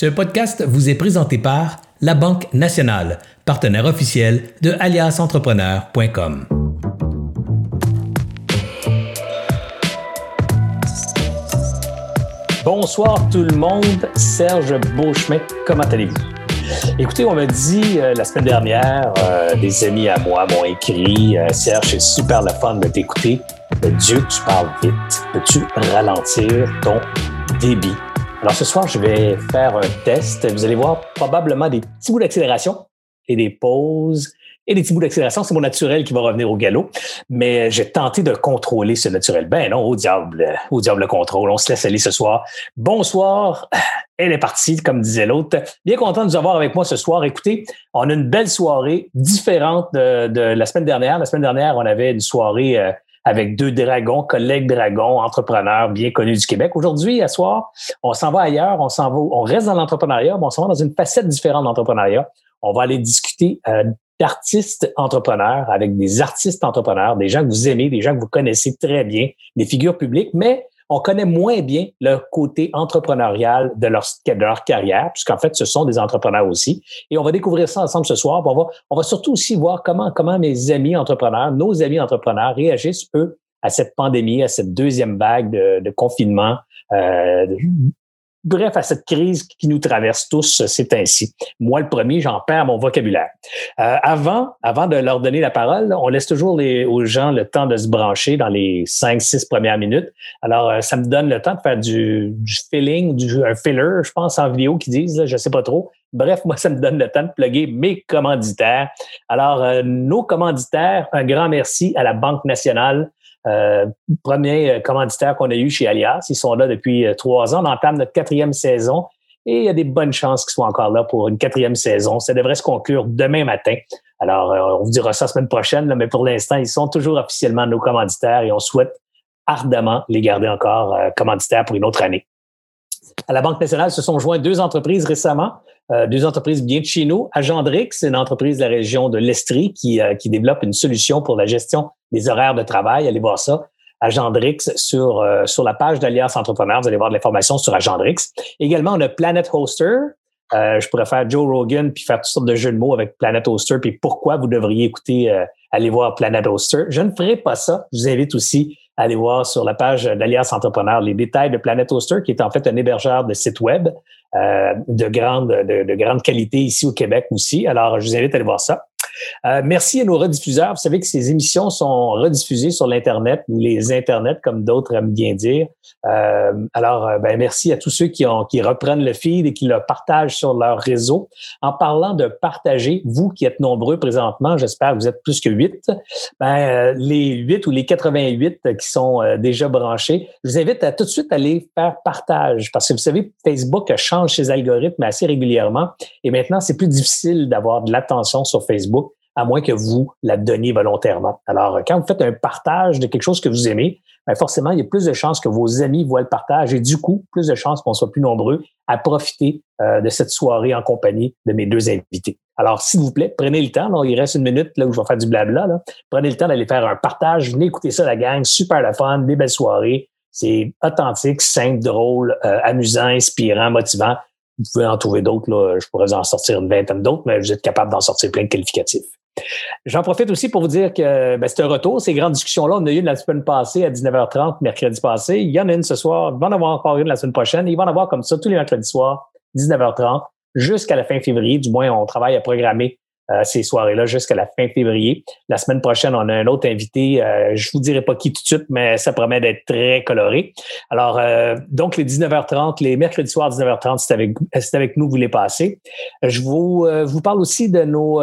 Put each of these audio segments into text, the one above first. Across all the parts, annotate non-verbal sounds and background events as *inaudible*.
Ce podcast vous est présenté par La Banque Nationale, partenaire officiel de aliasentrepreneur.com. Bonsoir tout le monde, Serge Beauchemin, comment allez-vous? Écoutez, on m'a dit euh, la semaine dernière, euh, des amis à moi m'ont écrit euh, Serge, c'est super le fun de t'écouter. Dieu, tu parles vite. Peux-tu ralentir ton débit? Alors ce soir, je vais faire un test. Vous allez voir probablement des petits bouts d'accélération et des pauses et des petits bouts d'accélération. C'est mon naturel qui va revenir au galop. Mais j'ai tenté de contrôler ce naturel. Ben non, au diable, au diable le contrôle. On se laisse aller ce soir. Bonsoir. Elle est partie, comme disait l'autre. Bien content de vous avoir avec moi ce soir. Écoutez, on a une belle soirée différente de, la semaine dernière. La semaine dernière, on avait une soirée euh, avec deux dragons, collègues dragons, entrepreneurs bien connus du Québec. Aujourd'hui, à soir, on s'en va ailleurs, on s'en va, on reste dans l'entrepreneuriat, mais on s'en va dans une facette différente d'entrepreneuriat. On va aller discuter euh, d'artistes entrepreneurs avec des artistes entrepreneurs, des gens que vous aimez, des gens que vous connaissez très bien, des figures publiques, mais on connaît moins bien leur côté entrepreneurial de leur, de leur carrière, puisqu'en fait, ce sont des entrepreneurs aussi. Et on va découvrir ça ensemble ce soir. On va, on va surtout aussi voir comment, comment mes amis entrepreneurs, nos amis entrepreneurs réagissent, eux, à cette pandémie, à cette deuxième vague de, de confinement, euh, Bref, à cette crise qui nous traverse tous, c'est ainsi. Moi, le premier, j'en perds mon vocabulaire. Euh, avant, avant de leur donner la parole, on laisse toujours aux gens le temps de se brancher dans les cinq, six premières minutes. Alors, euh, ça me donne le temps de faire du, du filling, du, un filler, je pense, en vidéo qu'ils disent, là, je sais pas trop. Bref, moi, *laughs* ça me donne le temps de plugger mes commanditaires. Alors, euh, nos commanditaires, un grand merci à la Banque nationale euh, premier euh, commanditaire qu'on a eu chez Alias. Ils sont là depuis euh, trois ans. On entame notre quatrième saison et il y a des bonnes chances qu'ils soient encore là pour une quatrième saison. Ça devrait se conclure demain matin. Alors, on vous dira ça la semaine prochaine, mais pour l'instant, ils sont toujours officiellement nos commanditaires et on souhaite ardemment les garder encore commanditaires pour une autre année. À la Banque nationale se sont joints deux entreprises récemment, deux entreprises bien de chez nous. Agendrix, c'est une entreprise de la région de l'Estrie qui, qui développe une solution pour la gestion des horaires de travail. Allez voir ça. Agendrix sur, euh, sur la page d'Alias Entrepreneur. Vous allez voir de l'information sur Agendrix. Également, on a Planet Hoster. Euh, je pourrais faire Joe Rogan puis faire toutes sortes de jeux de mots avec Planet Hoster puis pourquoi vous devriez écouter, euh, aller voir Planet Hoster. Je ne ferai pas ça. Je vous invite aussi à aller voir sur la page d'Alias Entrepreneur les détails de Planet Hoster, qui est en fait un hébergeur de sites web de grande de, de, grande qualité ici au Québec aussi. Alors, je vous invite à aller voir ça. Euh, merci à nos rediffuseurs. Vous savez que ces émissions sont rediffusées sur l'Internet ou les Internets, comme d'autres aiment bien dire. Euh, alors, euh, ben, merci à tous ceux qui, ont, qui reprennent le feed et qui le partagent sur leur réseau. En parlant de partager, vous qui êtes nombreux présentement, j'espère que vous êtes plus que 8, ben, les 8 ou les 88 qui sont déjà branchés, je vous invite à tout de suite aller faire partage parce que vous savez, Facebook change ses algorithmes assez régulièrement et maintenant, c'est plus difficile d'avoir de l'attention sur Facebook à moins que vous la donniez volontairement. Alors, quand vous faites un partage de quelque chose que vous aimez, bien forcément, il y a plus de chances que vos amis voient le partage et du coup, plus de chances qu'on soit plus nombreux à profiter euh, de cette soirée en compagnie de mes deux invités. Alors, s'il vous plaît, prenez le temps. Là, il reste une minute là où je vais faire du blabla. Là. Prenez le temps d'aller faire un partage. Venez écouter ça, la gang. Super la fun, des belles soirées. C'est authentique, simple, drôle, euh, amusant, inspirant, motivant. Vous pouvez en trouver d'autres. Je pourrais en sortir une vingtaine d'autres, mais vous êtes capable d'en sortir plein de qualificatifs. J'en profite aussi pour vous dire que ben, c'est un retour. Ces grandes discussions-là, on a eu une la semaine passée à 19h30, mercredi passé. Il y en a une ce soir. Il va en avoir encore une la semaine prochaine. Il va en avoir comme ça tous les mercredis soirs, 19h30, jusqu'à la fin février. Du moins, on travaille à programmer euh, ces soirées-là jusqu'à la fin février. La semaine prochaine, on a un autre invité. Euh, je vous dirai pas qui tout de suite, mais ça promet d'être très coloré. Alors, euh, donc les 19h30, les mercredis soirs 19h30, c'est avec, c'est avec nous, vous les passez. Je vous, vous parle aussi de nos,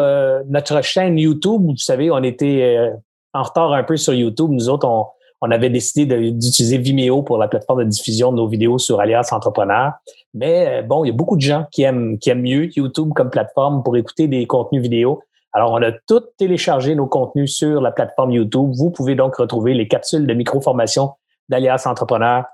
notre chaîne YouTube. Vous savez, on était en retard un peu sur YouTube. Nous autres, on, on avait décidé d'utiliser Vimeo pour la plateforme de diffusion de nos vidéos sur Alias Entrepreneur. Mais euh, bon, il y a beaucoup de gens qui aiment, mieux YouTube comme plateforme pour écouter des contenus vidéo. Alors, on a tout téléchargé nos contenus sur la plateforme YouTube. Vous pouvez donc retrouver les capsules de micro-formation d'Alias Entrepreneur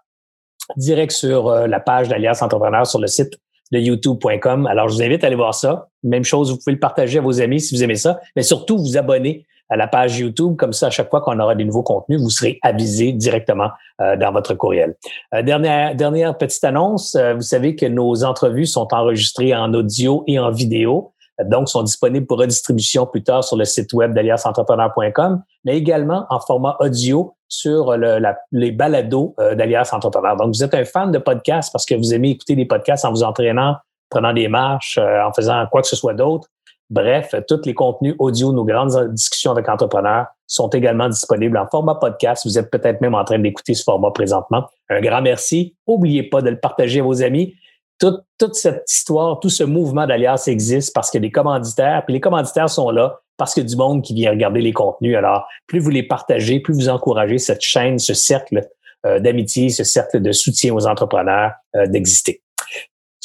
direct sur euh, la page d'Alias Entrepreneur sur le site de youtube.com. Alors, je vous invite à aller voir ça. Même chose, vous pouvez le partager à vos amis si vous aimez ça, mais surtout vous abonner à la page YouTube. Comme ça, à chaque fois qu'on aura des nouveaux contenus, vous serez avisé directement euh, dans votre courriel. Euh, dernière, dernière petite annonce. vous savez que nos entrevues sont enregistrées en audio et en vidéo donc sont disponibles pour redistribution plus tard sur le site web d'aliasentrepreneur.com, mais également en format audio sur le, la, les balados d'Alias Entrepreneur. Donc, vous êtes un fan de podcast parce que vous aimez écouter des podcasts en vous entraînant, prenant des marches, en faisant quoi que ce soit d'autre. Bref, tous les contenus audio, nos grandes discussions avec entrepreneurs sont également disponibles en format podcast. Vous êtes peut-être même en train d'écouter ce format présentement. Un grand merci. N'oubliez pas de le partager à vos amis. Toute, cette histoire, tout ce mouvement d'Alias existe parce a des commanditaires, puis les commanditaires sont là parce qu'il y a du monde qui vient regarder les contenus. Alors, plus vous les partagez, plus vous encouragez cette chaîne, ce cercle euh, d'amitié, ce cercle de soutien aux entrepreneurs euh, d'exister.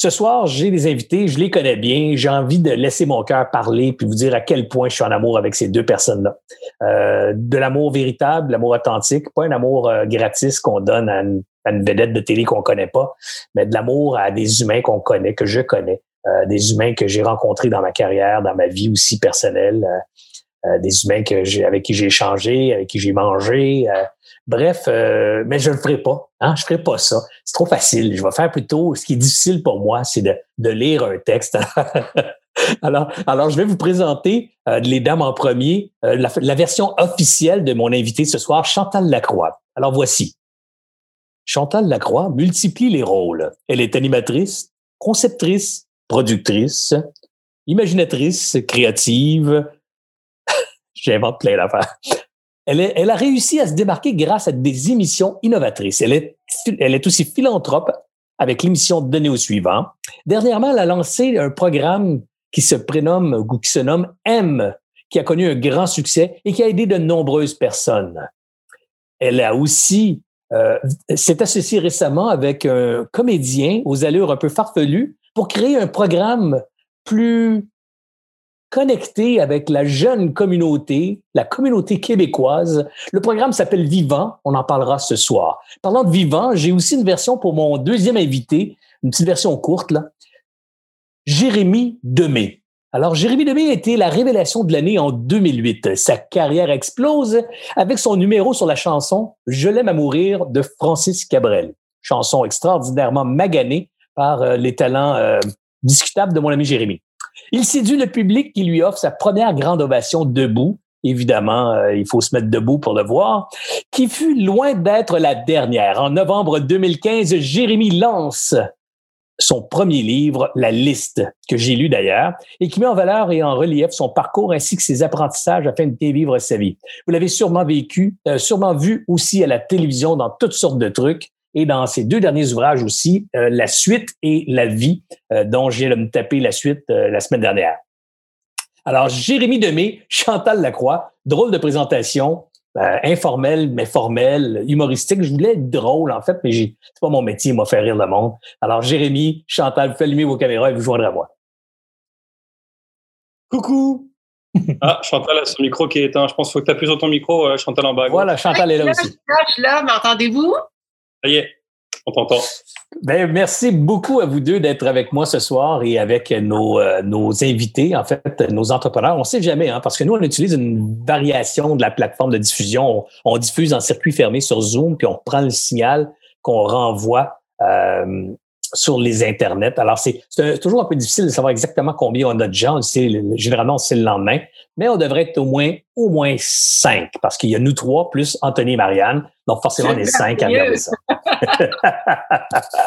Ce soir, j'ai des invités, je les connais bien, j'ai envie de laisser mon cœur parler puis vous dire à quel point je suis en amour avec ces deux personnes-là. Euh, de l'amour véritable, l'amour authentique, pas un amour euh, gratis qu'on donne à une, vedette de télé qu'on connaît pas, mais de l'amour à des humains qu'on connaît, que je connais, euh, des humains que j'ai rencontrés dans ma carrière, dans ma vie aussi personnelle, des humains que j'ai avec qui j'ai échangé, avec qui j'ai mangé, Bref, euh, mais je ne le ferai pas. Hein? Je ne ferai pas ça. C'est trop facile. Je vais faire plutôt ce qui est difficile pour moi, c'est de, de lire un texte. *laughs* alors, alors, je vais vous présenter euh, les dames en premier, euh, la, la, version officielle de mon invité ce soir, Chantal Lacroix. Alors voici. Chantal Lacroix multiplie les rôles. Elle est animatrice, conceptrice, productrice, imaginatrice, créative. *laughs* J'invente plein d'affaires. Elle, a réussi à se démarquer grâce à des émissions innovatrices. Elle est, aussi philanthrope avec l'émission Données au suivant. Dernièrement, elle a lancé un programme qui se prénomme ou qui se nomme M, qui a connu un grand succès et qui a aidé de nombreuses personnes. Elle a aussi euh, s'est associée récemment avec un comédien aux allures un peu farfelues pour créer un programme plus connecté avec la jeune communauté, la communauté québécoise. Le programme s'appelle Vivant. On en parlera ce soir. Parlant de Vivant, j'ai aussi une version pour mon deuxième invité, une petite version courte, là. Jérémy Demé. Alors, Jérémy Demé a été la révélation de l'année en 2008. Sa carrière explose avec son numéro sur la chanson Je l'aime à mourir de Francis Cabrel. Chanson extraordinairement maganée par euh, les talents euh, discutables de mon ami Jérémy. Il séduit le public qui lui offre sa première grande ovation debout. Évidemment, euh, il faut se mettre debout pour le voir, qui fut loin d'être la dernière. En novembre 2015, Jérémy lance son premier livre, La Liste, que j'ai lu d'ailleurs, et qui met en valeur et en relief son parcours ainsi que ses apprentissages afin de vivre sa vie. Vous l'avez sûrement vécu, euh, sûrement vu aussi à la télévision dans toutes sortes de trucs et dans ses deux derniers ouvrages aussi, euh, La suite et La vie, euh, dont de me taper la suite euh, la semaine dernière. Alors, Jérémy Demé, Chantal Lacroix, drôle de présentation, informelle, mais formelle, humoristique. Je voulais être drôle, en fait, mais c'est pas mon métier, m'a fait rire le monde. Alors, Jérémy, Chantal, vous faites allumer vos caméras et vous joindrez à moi. Coucou! *laughs* ah, Chantal a son micro qui est éteint. Je pense qu'il faut que tu appuies sur ton micro, Chantal en bas. Voilà, Chantal est là aussi. Je suis là, m'entendez-vous? Ça y est, on t'entend. Ben, merci beaucoup à vous deux d'être avec moi ce soir et avec nos, euh, nos invités, en fait, nos entrepreneurs. On ne sait jamais, hein, parce que nous, on utilise une variation de la plateforme de diffusion. On, diffuse en circuit fermé sur Zoom, puis on prend le signal qu'on renvoie euh, sur les internets. Alors, c'est toujours un peu difficile de savoir exactement combien on a de gens. généralement, c'est le lendemain, mais on devrait être au moins au moins cinq parce qu'il y a nous trois plus Anthony et Marianne. Donc, forcément, on est cinq à regarder ça.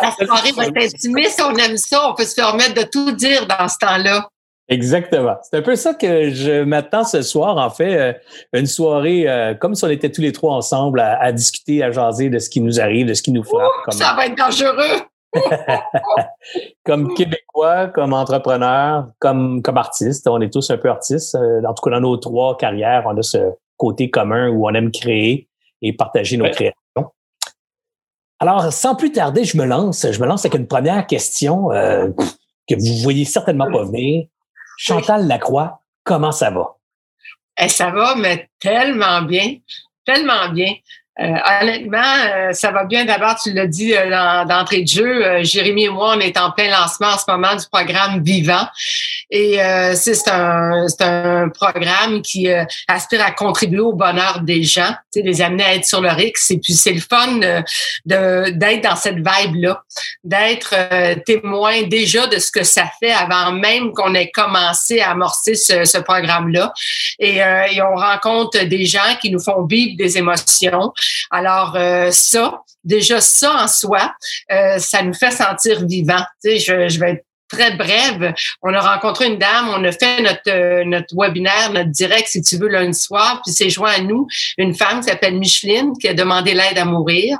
La soirée va être intimiste. On aime ça. On peut se permettre de tout dire dans ce temps-là. Exactement. C'est un peu ça que je m'attends ce soir, en fait, euh, une soirée euh, comme si on était tous les trois ensemble à, discuter, à jaser de ce qui nous arrive, de ce qui nous frappe. Ça va être dangereux. *laughs* comme Québécois, comme entrepreneur, comme, comme artiste, on est tous un peu artistes. Euh, en tout cas, dans nos trois carrières, on a ce côté commun où on aime créer et partager nos créations. Alors, sans plus tarder, je me lance. Je me lance avec une première question euh, que vous voyez certainement pas venir. Chantal Lacroix, comment ça va? Eh, ça va, mais tellement bien, tellement bien. Euh, honnêtement, euh, ça va bien. D'abord, tu l'as dit euh, d'entrée de jeu. Jérémy et moi, on est en plein lancement en ce moment du programme Vivant. Et c'est un, un programme qui aspire à contribuer au bonheur des gens, les amener à être sur le X. Et puis, c'est le fun de d'être dans cette vibe-là, d'être témoin déjà de ce que ça fait avant même qu'on ait commencé à amorcer ce, ce programme-là. Et, et on rencontre des gens qui nous font vivre des émotions alors euh, ça, déjà ça en soi, euh, ça nous fait sentir vivants. Tu je, vais très brève. On a rencontré une dame, on a fait notre, euh, notre webinaire, notre direct, si tu veux, lundi soir, puis c'est joint à nous une femme qui s'appelle Micheline qui a demandé l'aide à mourir.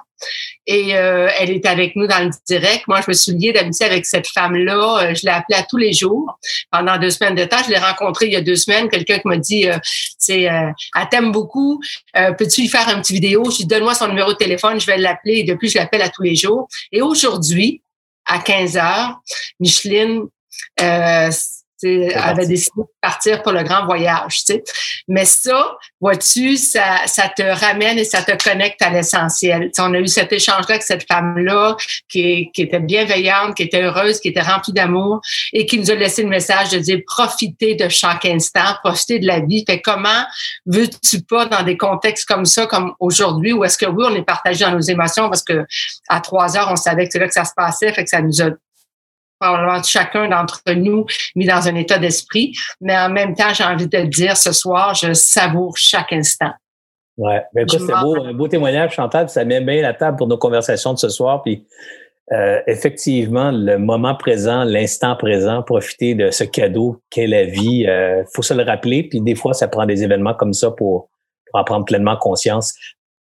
Et euh, elle est avec nous dans le direct. Moi, je me suis liée d'amitié avec cette femme-là. Euh, je l'ai appelée à tous les jours pendant deux semaines de temps. Je l'ai rencontrée il y a deux semaines. Quelqu'un qui m'a dit, euh, c'est, elle t'aime beaucoup. Peux-tu lui faire un petit vidéo? Je lui donne-moi son numéro de téléphone. Je vais l'appeler. Et depuis, je l'appelle à tous les jours. Et aujourd'hui, à 15 heures, Micheline avait décidé de partir pour le grand voyage. Tu sais. Mais ça, vois-tu, ça, ça te ramène et ça te connecte à l'essentiel. On a eu cet échange-là avec cette femme-là qui, qui était bienveillante, qui était heureuse, qui était remplie d'amour et qui nous a laissé le message de dire profitez de chaque instant, profitez de la vie. Fait comment veux-tu pas dans des contextes comme ça, comme aujourd'hui, où est-ce que oui, on est partagé dans nos émotions parce que à trois heures, on savait que c'est là que ça se passait, fait que ça nous a probablement chacun d'entre nous mis dans un état d'esprit. Mais en même temps, j'ai envie de dire ce soir, je savoure chaque instant. Ouais, ben écoute, c'est beau, un beau témoignage, Chantal, ça met bien la table pour nos conversations de ce soir. Puis euh, effectivement, le moment présent, l'instant présent, profiter de ce cadeau qu'est la vie, euh, faut se le rappeler. Puis des fois, ça prend des événements comme ça pour, pour en prendre pleinement conscience.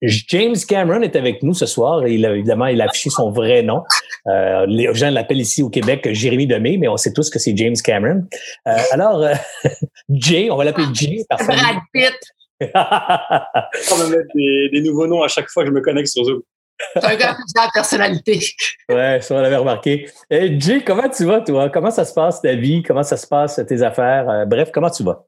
James Cameron est avec nous ce soir. Il a, évidemment, il a affiché son vrai nom. Euh, les gens l'appellent ici au Québec Jérémy Demé, mais on sait tous que c'est James Cameron. Euh, alors, euh, *laughs* Jay, on va l'appeler Jay. Brad Pitt. *laughs* on va mettre des, nouveaux noms à chaque fois que je me connecte sur Zoom. C'est un gars de personnalité. Ouais, ça on l'avait remarqué. Et Jay, comment tu vas, toi? Comment ça se passe ta vie? Comment ça se passe tes affaires? bref, comment tu vas?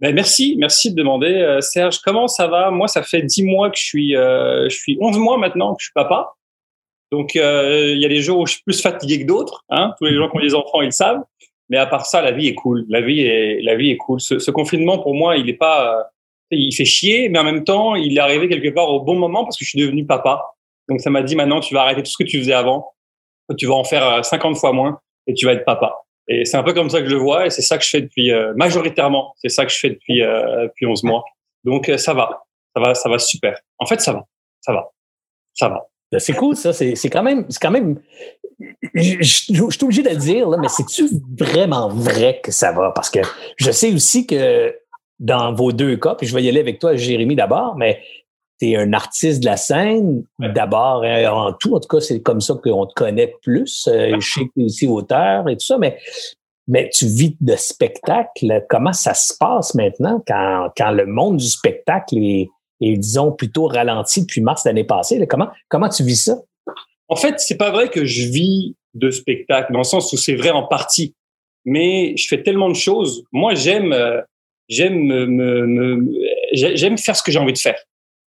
Ben merci, merci de demander. Euh, Serge, comment ça va? Moi, ça fait dix mois que je suis, euh, je suis 11 mois maintenant que je suis papa. Donc, euh, il y a des jours où je suis plus fatigué que d'autres. Hein Tous les gens qui ont des enfants, ils le savent. Mais à part ça, la vie est cool. La vie est, la vie est cool. Ce, ce confinement, pour moi, il est pas, il fait chier, mais en même temps, il est arrivé quelque part au bon moment parce que je suis devenu papa. Donc, ça m'a dit maintenant, tu vas arrêter tout ce que tu faisais avant. Tu vas en faire 50 fois moins et tu vas être papa. Et c'est un peu comme ça que je le vois et c'est ça que je fais depuis euh, majoritairement, c'est ça que je fais depuis euh, depuis 11 mois. Donc euh, ça va, ça va, ça va super. En fait, ça va, ça va, ça va. Ben, c'est cool ça, c'est quand même c'est quand même je, suis obligé de le dire là, mais c'est-tu vraiment vrai que ça va? Parce que je sais aussi que dans vos deux cas, puis je vais y aller avec toi Jérémy d'abord, mais tu es un artiste de la scène, d'abord en tout. En tout cas, c'est comme ça qu'on te connaît plus. Euh, je sais que tu es aussi auteur et tout ça, mais, mais tu vis de spectacle. Comment ça se passe maintenant quand, quand le monde du spectacle est, est disons, plutôt ralenti depuis mars l'année passée? Comment, comment tu vis ça? En fait, c'est pas vrai que je vis de spectacle, dans le sens où c'est vrai en partie. Mais je fais tellement de choses. Moi, j'aime, euh, j'aime me, me j'aime faire ce que j'ai envie de faire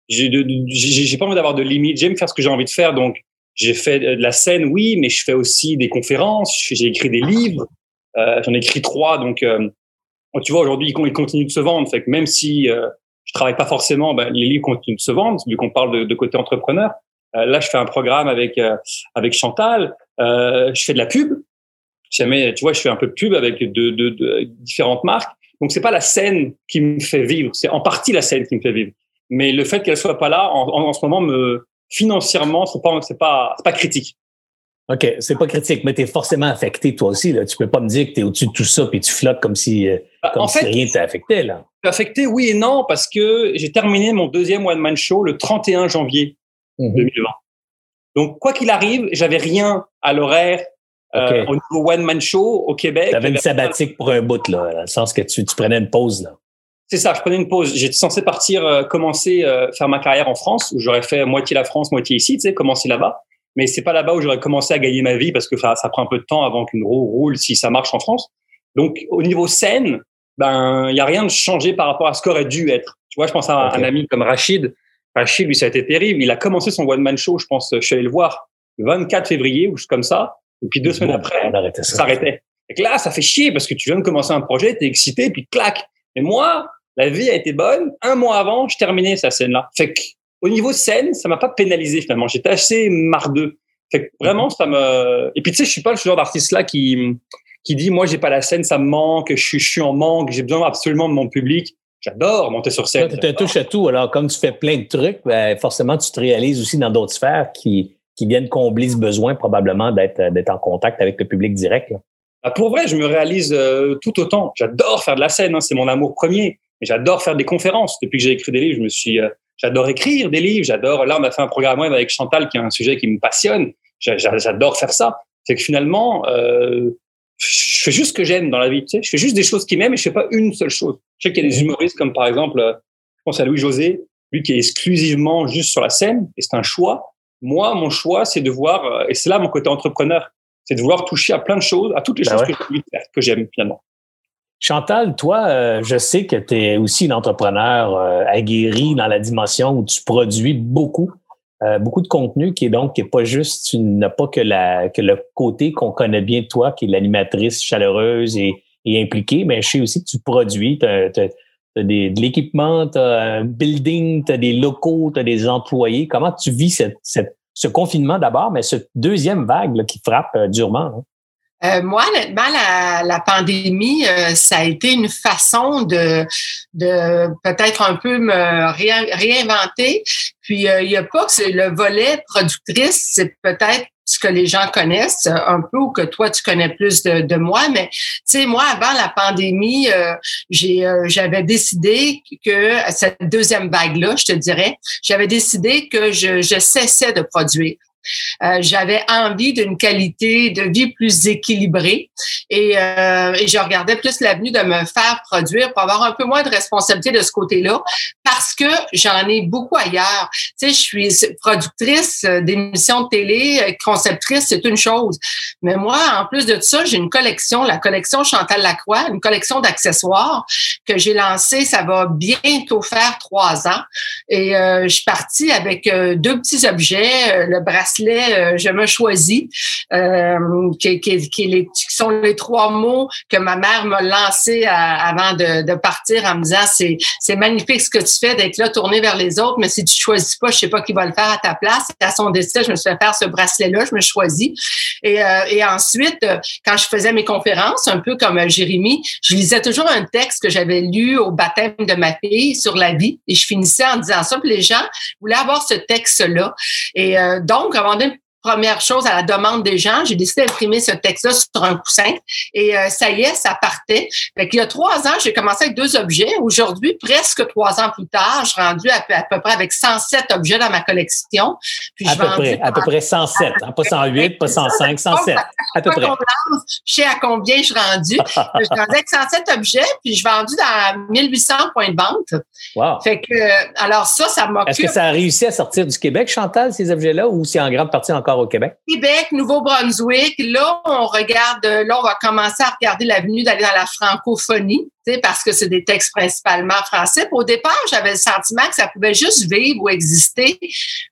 j'ai pas envie d'avoir de limites. J'aime faire ce que j'ai envie de faire. Donc, j'ai fait de la scène, oui, mais je fais aussi des conférences. J'ai écrit des livres. Euh, J'en ai écrit trois. Donc, euh, tu vois, aujourd'hui, ils continuent de se vendre. Fait que même si euh, je travaille pas forcément, ben, les livres continuent de se vendre, vu qu'on parle de, de, côté entrepreneur. Euh, là, je fais un programme avec euh, avec Chantal. je fais de la pub. Jamais, tu vois, je fais un peu de pub avec de, de, de différentes marques. Donc, c'est pas la scène qui me fait vivre. C'est en partie la scène qui me fait vivre. Mais le fait qu'elle soit pas là, en, en, ce moment, me, financièrement, c'est pas, c'est pas, c'est pas critique. OK, c'est pas critique, mais tu es forcément affecté toi aussi. Là. Tu peux pas me dire que tu es au-dessus de tout ça puis tu flottes comme si, euh, bah, comme si rien t'est affecté. Là. Affecté, oui et non, parce que j'ai terminé mon deuxième one-man show le 31 janvier 2020. Mhm. Donc, quoi qu'il arrive, j'avais rien à l'horaire euh, au niveau one-man show au Québec. Tu avais une sabbatique pour un bout, là, dans le sens que tu, tu prenais une pause. Là. C'est ça, je prenais une pause. J'étais censé partir, euh, commencer, euh, faire ma carrière en France, où j'aurais fait moitié la France, moitié ici, tu sais, commencer là-bas. Mais c'est pas là-bas où j'aurais commencé à gagner ma vie parce que ça, ça prend un peu de temps avant qu'une roue roule si ça marche en France. Donc, au niveau scène, ben, il y a rien de changé par rapport à ce qu'aurait dû être. Tu vois, je pense à un ami comme Rachid, chier, lui, ça a été terrible. Il a commencé son one-man show, je pense, je suis allé le voir le 24 février ou juste comme ça. Et puis deux semaines après, ça s'arrêtait. Et là, ça fait chier parce que tu viens de commencer un projet, t'es excité, puis clac. Et moi, la vie a été bonne. Un mois avant, je terminais sa scène-là. Fait que, au niveau scène, ça m'a pas pénalisé finalement. J'étais assez mardeux. Fait que vraiment, ça me. Et puis tu sais, je suis pas le genre d'artiste là qui qui dit moi j'ai pas la scène, ça me manque, je suis, je suis en manque, j'ai besoin absolument de mon public. J'adore monter sur scène. Tu te touches à tout. Alors, comme tu fais plein de trucs, ben, forcément, tu te réalises aussi dans d'autres sphères qui, qui viennent combler ce besoin probablement d'être d'être en contact avec le public direct. Bah, pour vrai, je me réalise euh, tout autant. J'adore faire de la scène, hein, c'est mon amour premier. J'adore faire des conférences. Depuis que j'ai écrit des livres, je me suis, euh, j'adore écrire des livres. J'adore. Là, on a fait un programme web avec Chantal, qui est un sujet qui me passionne. J'adore faire ça. C'est que finalement, euh, je fais juste ce que j'aime dans la vie. Tu sais, je fais juste des choses qui m'aiment et je fais pas une seule chose. Je sais qu'il y a des humoristes comme par exemple, euh, je pense à Louis José, lui qui est exclusivement juste sur la scène et c'est un choix. Moi, mon choix, c'est de voir, euh, et c'est là mon côté entrepreneur, c'est de vouloir toucher à plein de choses, à toutes les ben choses que j'aime finalement. Chantal, toi, euh, je sais que tu es aussi une entrepreneur euh, aguerri dans la dimension où tu produis beaucoup, euh, beaucoup de contenu qui est donc qui est pas juste, tu n'as pas que la que le côté qu'on connaît bien toi, qui est l'animatrice chaleureuse et, impliquée, mais je sais aussi que tu produis, tu as, de l'équipement, tu as un building, tu as des locaux, tu as des employés. Comment tu vis ce confinement d'abord, mais cette deuxième vague qui frappe durement? Hein? Euh, moi, honnêtement, la, la pandémie, euh, ça a été une façon de, de peut-être un peu me réinventer. Puis, euh, il n'y a pas que le volet productrice, c'est peut-être ce que les gens connaissent un peu ou que toi tu connais plus de, de moi mais tu sais moi avant la pandémie j'ai j'avais décidé que cette deuxième vague là je te dirais j'avais décidé que je, je cessais de produire euh, j'avais envie d'une qualité de vie plus équilibrée et, euh, et je regardais plus l'avenue de me faire produire pour avoir un peu moins de responsabilité de ce côté-là parce que j'en ai beaucoup ailleurs. Tu sais, je suis productrice d'émissions de télé, conceptrice, c'est une chose. Mais moi, en plus de ça, j'ai une collection, la collection Chantal Lacroix, une collection d'accessoires que j'ai lancée, ça va bientôt faire trois ans. Et euh, je suis partie avec euh, deux petits objets, le bracelet euh, je me choisis, euh, qui, sont les trois mots que ma mère m'a lancés avant de, partir en me disant c'est magnifique ce que tu fais d'être là tourné vers les autres, mais si tu choisis pas, je sais pas qui va le faire à ta place. à son décès, je me suis fait faire ce bracelet-là, je me choisis. Et, euh, ensuite, quand je faisais mes conférences, un peu comme Jérémy, je lisais toujours un texte que j'avais lu au baptême de ma fille sur la vie, et je finissais en disant ça. Puis les gens voulaient avoir ce texte-là. Et donc, recommandait première chose à la demande des gens, j'ai décidé d'imprimer ce texte-là sur un coussin et euh, ça y est, ça partait. Fait Il y a trois ans, j'ai commencé avec deux objets. Aujourd'hui, presque trois ans plus tard, je suis rendue à, peu près avec 107 objets dans ma collection. Puis à, peu près, à peu près 107, hein, pas 108, pas 105, 107, à peu près. Je sais à combien je suis rendue. *laughs* je suis rendue avec 107 objets, puis je suis vendue dans 1800 points de vente. Wow. Fait que, alors ça, ça m'a... Est-ce que ça a réussi à sortir du Québec, Chantal, ces objets-là, ou c'est en grande partie encore au Québec? Québec, Nouveau-Brunswick. Là, on regarde, là, on va commencer à regarder l'avenue d'aller dans la francophonie, parce que c'est des textes principalement français. au départ, j'avais le sentiment que ça pouvait juste vivre ou exister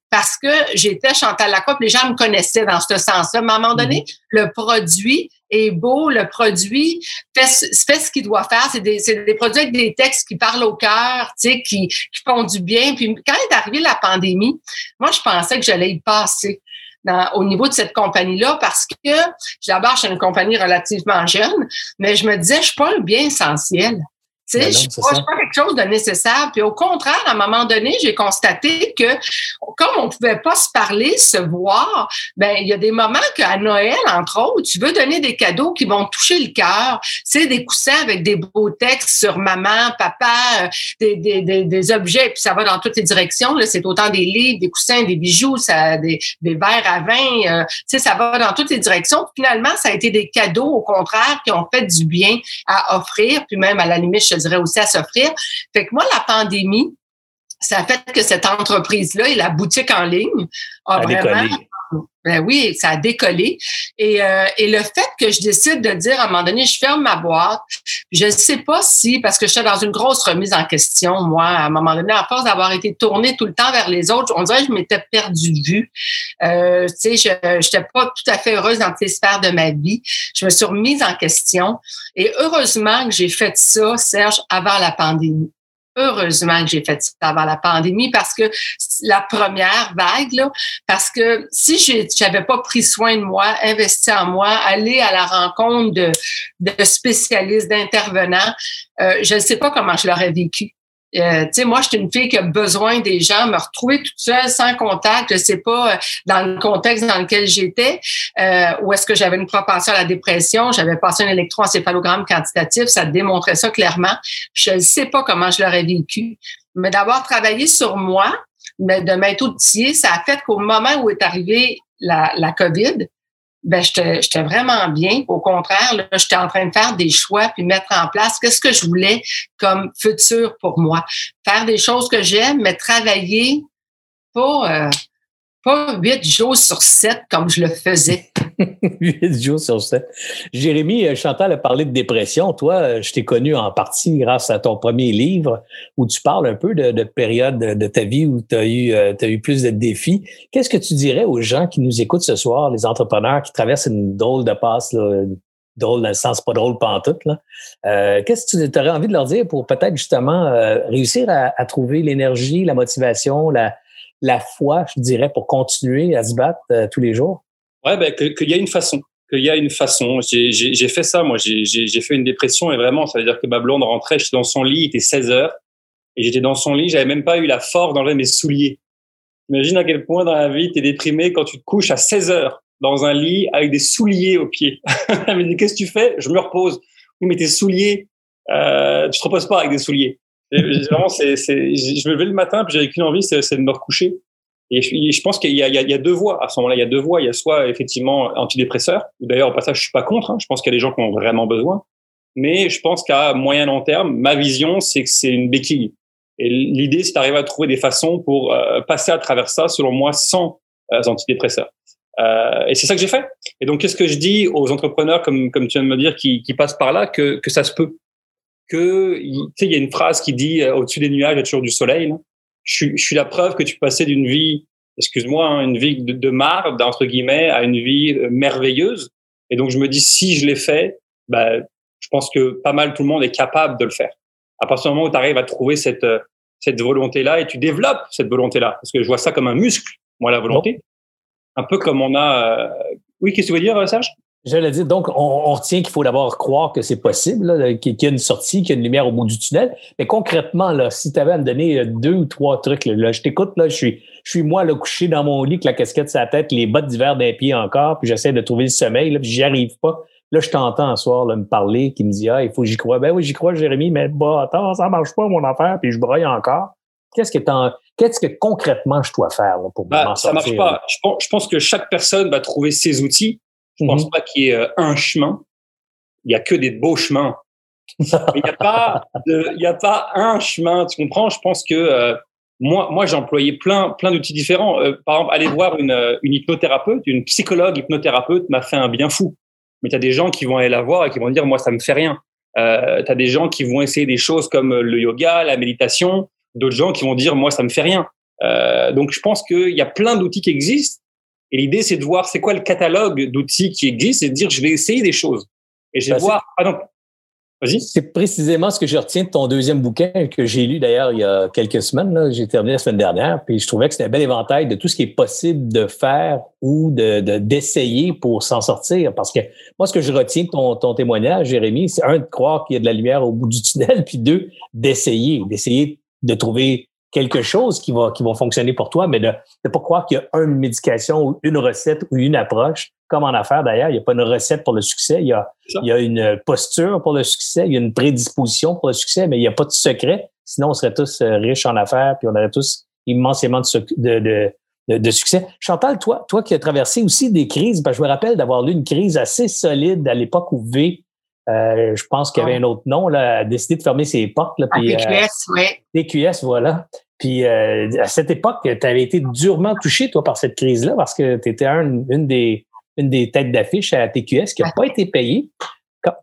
parce que j'étais Chantal Lacroix, les gens me connaissaient dans ce sens-là. Mais à un moment donné, mm-hmm. le produit est beau, le produit fait, fait ce qu'il doit faire. C'est des, des, produits avec des textes qui parlent au cœur, qui, qui font du bien. Puis quand est arrivée la pandémie, moi, je pensais que j'allais y passer au niveau de cette compagnie-là parce que d'abord, je une compagnie relativement jeune, mais je me disais, je suis pas le bien essentiel. Tu sais, ben je pas, pas quelque chose de nécessaire. Puis au contraire, à un moment donné, j'ai constaté que comme on pouvait pas se parler, se voir, ben il y a des moments qu'à Noël, entre autres, tu veux donner des cadeaux qui vont toucher le cœur. C'est des coussins avec des beaux textes sur maman, papa, euh, des, des, des, des objets, puis ça va dans toutes les directions. Là, c'est autant des livres, des coussins, des bijoux, ça, des, des verres à vin. Euh, tu sais, ça va dans toutes les directions. Finalement, ça a été des cadeaux, au contraire, qui ont fait du bien à offrir, puis même à la limite, je dirais aussi à s'offrir. Fait que moi, la pandémie, ça a fait que cette entreprise-là et la boutique en ligne a vraiment Ben oui, ça a décollé. Et, euh, et le fait que je décide de dire à un moment donné, je ferme ma boîte, je ne sais pas si, parce que j'étais dans une grosse remise en question, moi, à un moment donné, à force d'avoir été tournée tout le temps vers les autres, on dirait que je m'étais perdue de vue. Euh, tu sais, je n'étais pas tout à fait heureuse dans toutes sphères de ma vie. Je me suis remise en question. Et heureusement que j'ai fait ça, Serge, avant la pandémie heureusement que j'ai fait ça avant la pandémie parce que la première vague, parce que si j'avais pas pris soin de moi, investi en moi, aller à la rencontre de, de spécialistes, d'intervenants, euh, je ne sais pas comment je l'aurais vécu. Euh, tu sais, moi, j'étais une fille qui a besoin des gens, me retrouver toute seule, sans contact, je sais pas, euh, dans le contexte dans lequel j'étais, euh, où est-ce que j'avais une propension à la dépression, j'avais passé un électroencéphalogramme quantitatif, ça démontrait ça clairement. Je ne sais pas comment je l'aurais vécu, mais d'avoir travaillé sur moi, mais de m'être outillé, ça a fait qu'au moment où est arrivée la, la COVID, ben j'étais vraiment bien. Au contraire, j'étais en train de faire des choix puis mettre en place qu'est-ce que je voulais comme futur pour moi. Faire des choses que j'aime, mais travailler pas, euh, pas huit jours sur sept comme je le faisais. *laughs* Huit jours sur sept. Jérémy, euh, Chantal a parlé de dépression. Toi, euh, je t'ai connu en partie grâce à ton premier livre où tu parles un peu de, de période de ta vie où tu as eu, euh, as eu plus de défis. Qu'est-ce que tu dirais aux gens qui nous écoutent ce soir, les entrepreneurs qui traversent une drôle de passe, là, drôle dans le sens pas drôle pantoute, là? Euh, Qu'est-ce que tu aurais envie de leur dire pour peut-être justement réussir à, à trouver l'énergie, la motivation, la, la foi, je dirais, pour continuer à se battre tous les jours? Ouais, ben, qu'il y a une façon. Qu'il y a une façon. J'ai fait ça, moi. J'ai fait une dépression et vraiment, ça veut dire que ma blonde rentrait, j'étais dans son lit, il était 16 heures. Et j'étais dans son lit, j'avais même pas eu la force d'enlever mes souliers. Imagine à quel point dans la vie tu es déprimé quand tu te couches à 16 heures dans un lit avec des souliers aux pieds. *laughs* Dit, qu'est-ce que tu fais? Je me repose. Oui, mais tes souliers, euh, tu te reposes pas avec des souliers. Vraiment, je me levais le matin, puis j'avais qu'une envie, c'est de me recoucher. Et je, pense qu'il y, y, a deux voies. À ce moment-là, il y a deux voies. Il y a soit effectivement antidépresseur. D'ailleurs, au passage, je suis pas contre. Hein. Je pense qu'il y a des gens qui ont vraiment besoin. Mais je pense qu'à moyen long terme, ma vision, c'est que c'est une béquille. Et l'idée, c'est d'arriver à trouver des façons pour euh, passer à travers ça, selon moi, sans euh, antidépresseurs. Euh, et c'est ça que j'ai fait. Et donc, qu'est-ce que je dis aux entrepreneurs, comme, comme tu viens de me dire, qui, qui passent par là, que, que ça se peut? Que, tu sais, il y a une phrase qui dit euh, au-dessus des nuages, il y a toujours du soleil je, je, suis la preuve que tu passais d'une vie, excuse-moi, hein, une vie de, de marde, entre guillemets, à une vie euh, merveilleuse. Et donc, je me dis, si je l'ai fait, bah, je pense que pas mal tout le monde est capable de le faire. À partir du moment où tu arrives à trouver cette, euh, cette volonté-là et tu développes cette volonté-là, parce que je vois ça comme un muscle, moi, la volonté. Un peu comme on a... Euh, oui, qu'est-ce que tu veux dire, Serge? J'allais dire, donc, on, retient qu'il faut d'abord croire que c'est possible, qu'il y a une sortie, qu'il y a une lumière au bout du tunnel. Mais concrètement, là, si tu avais à me donner euh, deux ou trois trucs, là, je t'écoute, là, je suis, je suis moi, là, couché dans mon lit, avec la casquette sur la tête, les bottes d'hiver d'un pied encore, puis j'essaie de trouver le sommeil, là, puis j'y arrive pas. Là, je t'entends un soir là, me parler, qui me dit Ah, il faut que j'y crois. Ben oui, j'y crois, Jérémy, mais bah, attends, ça marche pas, mon affaire, puis je broye encore. Qu'est-ce que Qu'est-ce que concrètement je dois faire pour bah, m'en sortir? Ça marche pas. Je pense, je pense que chaque personne va trouver ses outils je pense mhm. pas qu'il y ait euh, un chemin. Il y a que des beaux chemins. il n'y a pas, il y a pas un chemin. Tu comprends? Je pense que euh, moi, moi, j'ai employé plein, plein d'outils différents. Euh, par exemple, aller voir une, une hypnothérapeute, une psychologue hypnothérapeute m'a fait un bien fou. Mais tu as des gens qui vont aller la voir et qui vont dire, moi, ça me fait rien. Euh, tu as des gens qui vont essayer des choses comme le yoga, la méditation. D'autres gens qui vont dire, moi, ça me fait rien. Euh, donc, je pense qu'il y a plein d'outils qui existent. Et l'idée, c'est de voir c'est quoi le catalogue d'outils qui existe et de dire je vais essayer des choses. Et je vais bah, voir. Ah Vas-y. C'est précisément ce que je retiens de ton deuxième bouquin que j'ai lu d'ailleurs il y a quelques semaines. J'ai terminé la semaine dernière, puis je trouvais que c'était un bel éventail de tout ce qui est possible de faire ou de d'essayer pour s'en sortir. Parce que moi, ce que je retiens de ton, ton témoignage, Jérémy, c'est un de croire qu'il y a de la lumière au bout du tunnel, *laughs* puis deux d'essayer, d'essayer de trouver quelque chose qui va, qui va fonctionner pour toi, mais de ne pas croire qu'il y a une médication ou une recette ou une approche. Comme en affaires, d'ailleurs, il n'y a pas une recette pour le succès. Il y, a, il y a une posture pour le succès, il y a une prédisposition pour le succès, mais il n'y a pas de secret. Sinon, on serait tous euh, riches en affaires, puis on aurait tous immensément de, de, de, de succès. Chantal, toi, toi qui as traversé aussi des crises, ben, je me rappelle d'avoir eu une crise assez solide à l'époque où V euh, je pense qu'il y avait un autre nom, là, a décidé de fermer ses portes. Là, puis, DQS, euh, oui. DQS, voilà. Puis à cette époque, tu avais été durement touché, toi, par cette crise-là, parce que tu étais une, des, une des têtes d'affiche à TQS qui n'a pas été payée.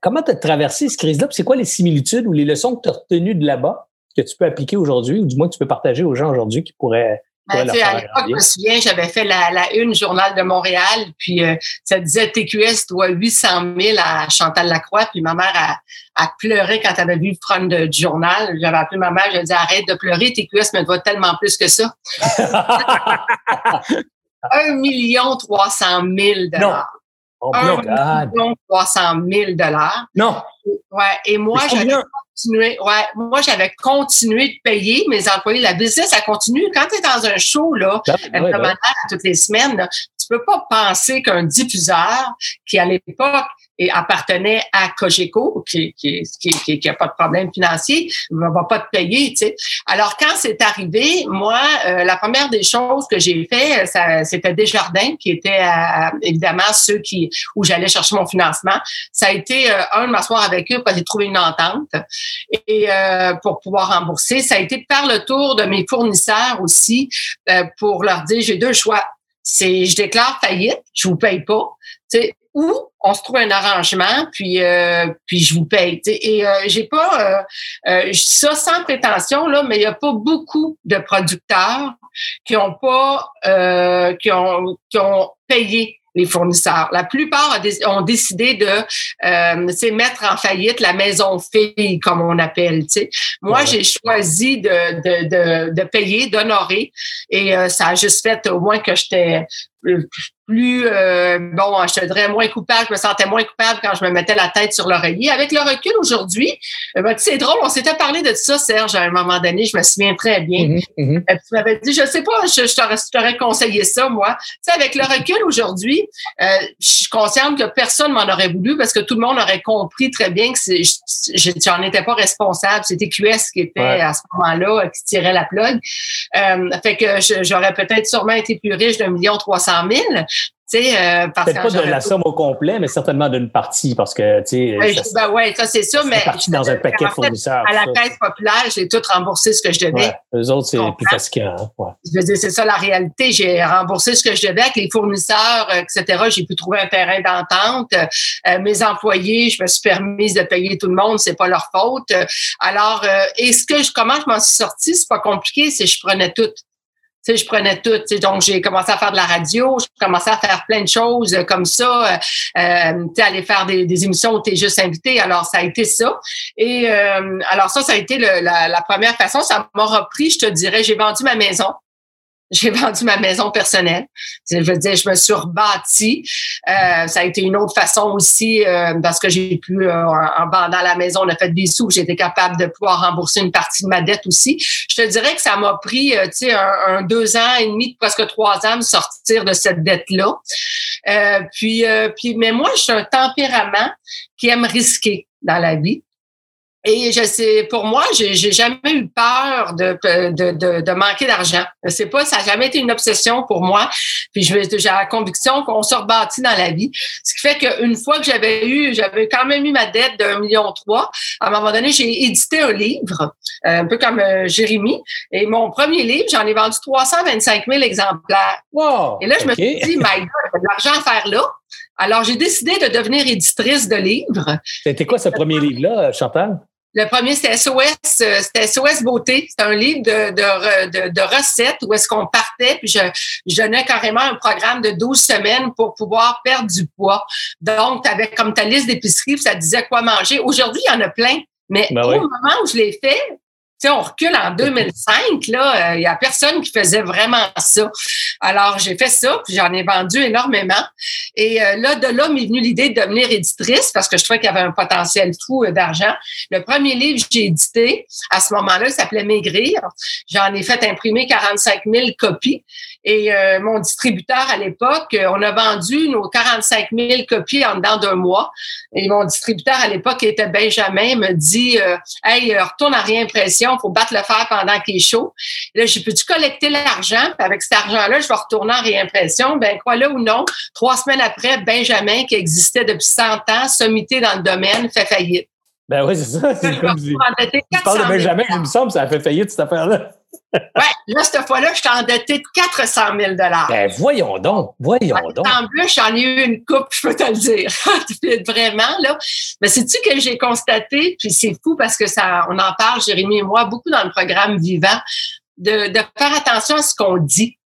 Comment tu as traversé cette crise-là? C'est quoi les similitudes ou les leçons que tu as retenues de là-bas que tu peux appliquer aujourd'hui ou du moins que tu peux partager aux gens aujourd'hui qui pourraient ben, à l'époque, je me souviens, j'avais fait la, la, une Journal de Montréal, puis euh, ça disait TQS doit 800 000 à Chantal Lacroix, puis ma mère a, a pleuré quand elle avait vu le front du journal. J'avais appelé ma mère, j'ai dit arrête de pleurer, TQS me doit tellement plus que ça. *laughs* 1 million 300 000 dollars. Oh, 1 million 300 000 dollars. Non. Ouais, et moi, j'avais continué, ouais, moi, j'avais continué de payer mes employés. La business, a continué. Quand tu es dans un show, là, hebdomadaire toutes les semaines, là, tu peux pas penser qu'un diffuseur qui, à l'époque, et appartenait à Cogeco, qui qui, qui, qui, a pas de problème financier, ne va pas te payer. Tu sais. Alors, quand c'est arrivé, moi, euh, la première des choses que j'ai fait, c'était Desjardins, qui était euh, évidemment ceux qui où j'allais chercher mon financement. Ça a été, euh, un, de m'asseoir avec eux pour j'ai trouvé une entente et pour pouvoir rembourser. Ça a été de faire le tour de mes fournisseurs aussi pour leur dire, j'ai deux choix c'est je déclare faillite, je vous paye pas, ou on se trouve un arrangement, puis euh, puis je vous paye. Et euh, j'ai pas euh, ça sans prétention là, mais il y a pas beaucoup de producteurs qui ont pas qui ont qui ont payé les fournisseurs. La plupart ont décidé de euh, mettre en faillite la maison fille, comme on appelle. Moi, j'ai choisi de, de, de, de payer, d'honorer, et euh, ça a juste fait au moins que j'étais plus, euh, bon, je te dirais moins coupable, je me sentais moins coupable quand je me mettais la tête sur l'oreiller. Avec le recul aujourd'hui, euh, ben, c'est drôle, on s'était parlé de ça, Serge, à un moment donné, je me souviens très bien. Mm-hmm, mm-hmm. Euh, tu m'avais dit, je sais pas, je, je t'aurais conseillé ça, moi. Tu sais, avec le recul aujourd'hui, euh, je suis consciente que personne m'en aurait voulu parce que tout le monde aurait compris très bien que j'en étais pas responsable. C'était QS qui était à ce moment-là, qui tirait la plug. Euh, fait que j'aurais peut-être sûrement été plus riche d'un million trois cent mille. Euh, Peut-être pas de la somme au complet, mais certainement d'une partie, parce que, tu sais. ça, ben ouais, ça c'est ça, mais. parti dans un paquet fournisseur. À la caisse populaire, j'ai tout remboursé ce que je devais. Ouais, eux autres, c'est plus fatigant. Hein, ouais. Je veux dire, c'est ça la réalité. J'ai remboursé ce que je devais avec les fournisseurs, euh, etc. J'ai pu trouver un terrain d'entente. Euh, mes employés, je me suis permise de payer tout le monde, c'est pas leur faute. Alors, et ce que je, comment je m'en suis sortie, c'est pas compliqué, c'est je prenais tout sais, je prenais tout. Donc, j'ai commencé à faire de la radio, j'ai commencé à faire plein de choses euh, comme ça, euh, euh aller faire des, des émissions où tu es juste invité. Alors, ça a été ça. Et euh, alors, ça, ça a été le, la, la, première façon. Ça m'a repris, je te dirais, j'ai vendu ma maison j'ai vendu ma maison personnelle. Je veux dire, je me suis rebâtie. Euh, ça a été une autre façon aussi euh, parce que j'ai pu, euh, en vendant la maison, on a fait des sous. J'étais capable de pouvoir rembourser une partie de ma dette aussi. Je te dirais que ça m'a pris, tu sais, un, deux ans et demi, presque trois ans, de sortir de cette dette-là. puis, puis, mais moi, je suis un tempérament qui aime risquer dans la vie. Et je sais, pour moi, j'ai, j'ai jamais eu peur de, de, de, de manquer d'argent. C'est pas, ça n'a jamais été une obsession pour moi. Puis je, j'ai la conviction qu'on se rebâtit dans la vie. Ce qui fait qu'une fois que j'avais eu, j'avais quand même eu ma dette d'un million trois. À un moment donné, j'ai édité un livre, euh, un peu comme euh, Jérémy. Et mon premier livre, j'en ai vendu 325 000 exemplaires. Wow, et là, je me suis dit, my God, a de l'argent à faire là. Alors, j'ai décidé de devenir éditrice de livres. C'était quoi ce premier livre-là, Chantal? Le premier, c'était SOS, euh, c'était SOS Beauté. C'était un livre de, de, de, recettes où est-ce qu'on partait, puis je, je donnais carrément un programme de 12 semaines pour pouvoir perdre du poids. Donc, tu avais comme ta liste d'épicerie, ça disait quoi manger. Aujourd'hui, il y en a plein. Mais ben au moment où je l'ai fait, on recule en 2005, là, il euh, y a personne qui faisait vraiment ça. Alors, j'ai fait ça, puis j'en ai vendu énormément. Et euh, là, de là m'est venue l'idée de devenir éditrice parce que je trouvais qu'il y avait un potentiel fou euh, d'argent. Le premier livre que j'ai édité, à ce moment-là, s'appelait Maigrir. J'en ai fait imprimer 45 000 copies. Et mon distributeur à l'époque, on a vendu nos 45 000 copies en dedans d'un mois. Et mon distributeur à l'époque, qui était Benjamin, me dit, hey, retourne à réimpression il faut battre le fer pendant qu'il est chaud. Là, j'ai pu collecter l'argent? Avec cet argent-là, je vais retourner en réimpression. Ben, quoi là ou non, trois semaines après, Benjamin, qui existait depuis 100 ans, sommité dans le domaine, fait faillite. Ben oui, c'est ça. C'est comme si... Tu parles de Benjamin, il me semble, ça a fait faillite, cette affaire-là. Ouais, là, cette fois-là, je suis endetté de 400 000 Ben, voyons donc, voyons donc. En plus, j'en ai eu une coupe, je peux te le dire. *laughs* Vraiment, là. Mais sais-tu que j'ai constaté, puis c'est fou parce que ça, on en parle, Jérémy et moi, beaucoup dans le programme Vivant, de, de faire attention à ce qu'on dit.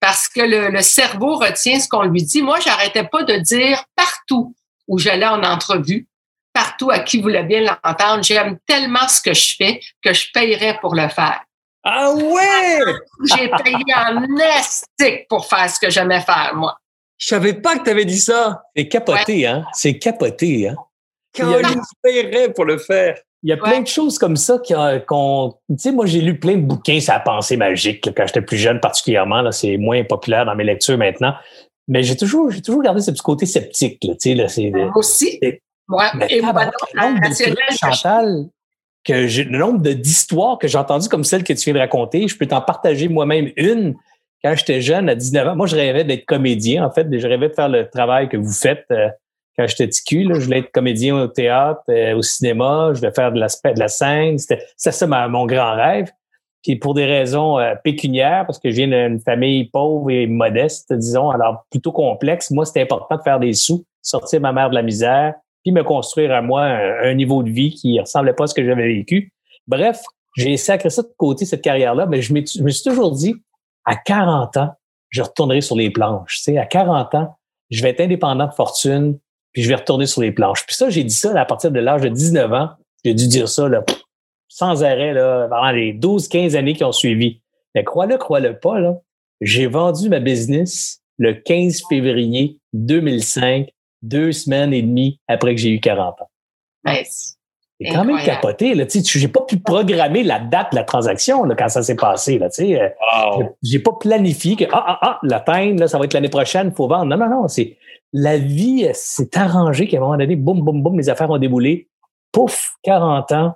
Parce que le, le cerveau retient ce qu'on lui dit. Moi, j'arrêtais pas de dire partout où j'allais en entrevue, partout à qui voulait bien l'entendre, j'aime tellement ce que je fais que je payerais pour le faire. Ah ouais! J'ai payé en estique pour faire ce que j'aimais faire, moi. Je savais pas que tu avais dit ça. C'est capoté, hein? C'est capoté, hein? Quand je paierais pour le faire. Il y a plein de choses comme ça qu'on. tu sais, moi, j'ai lu plein de bouquins sur la pensée magique quand j'étais plus jeune, particulièrement. C'est moins populaire dans mes lectures maintenant. Mais j'ai toujours, j'ai toujours gardé ce petit côté sceptique. Là, là, c'est, moi aussi. Ouais. Et moi, Chantal, que le nombre d'histoires que j'ai entendues comme celle que tu viens de raconter, je peux t'en partager moi-même une. Quand j'étais jeune, à 19 ans, moi, je rêvais d'être comédien, en fait. Je rêvais de faire le travail que vous faites euh, quand j'étais petit cul. Je voulais être comédien au théâtre, euh, au cinéma. Je voulais faire de, l'aspect de la scène. C'était ça, ça mon grand rêve. Puis pour des raisons euh, pécuniaires, parce que je viens d'une famille pauvre et modeste, disons, alors plutôt complexe, moi, c'était important de faire des sous, sortir ma mère de la misère, puis me construire à moi un, niveau de vie qui ressemblait pas à ce que j'avais vécu. Bref, j'ai sacré ça de côté, cette carrière-là, mais je, me suis toujours dit, à 40 ans, je retournerai sur les planches. Tu sais, à 40 ans, je vais être indépendant de fortune, puis je vais retourner sur les planches. Puis ça, j'ai dit ça à partir de l'âge de 19 ans. J'ai dû dire ça là, sans arrêt là, pendant les 12-15 années qui ont suivi. Mais crois-le, crois-le pas, là, j'ai vendu ma business le 15 février 2005 deux semaines et demie après que j'ai eu 40 ans. c'est quand même capoté. Là, tu n'ai pas pu programmer la date de la transaction là, quand ça s'est passé. Là, tu euh, J'ai pas planifié que ah, ah, ah, l'atteindre, ça va être l'année prochaine, il faut vendre. Non, non, non. C'est, la vie s'est arrangée qu'à un moment donné, boum, boum, boum, les affaires ont déboulé. Pouf, 40 ans,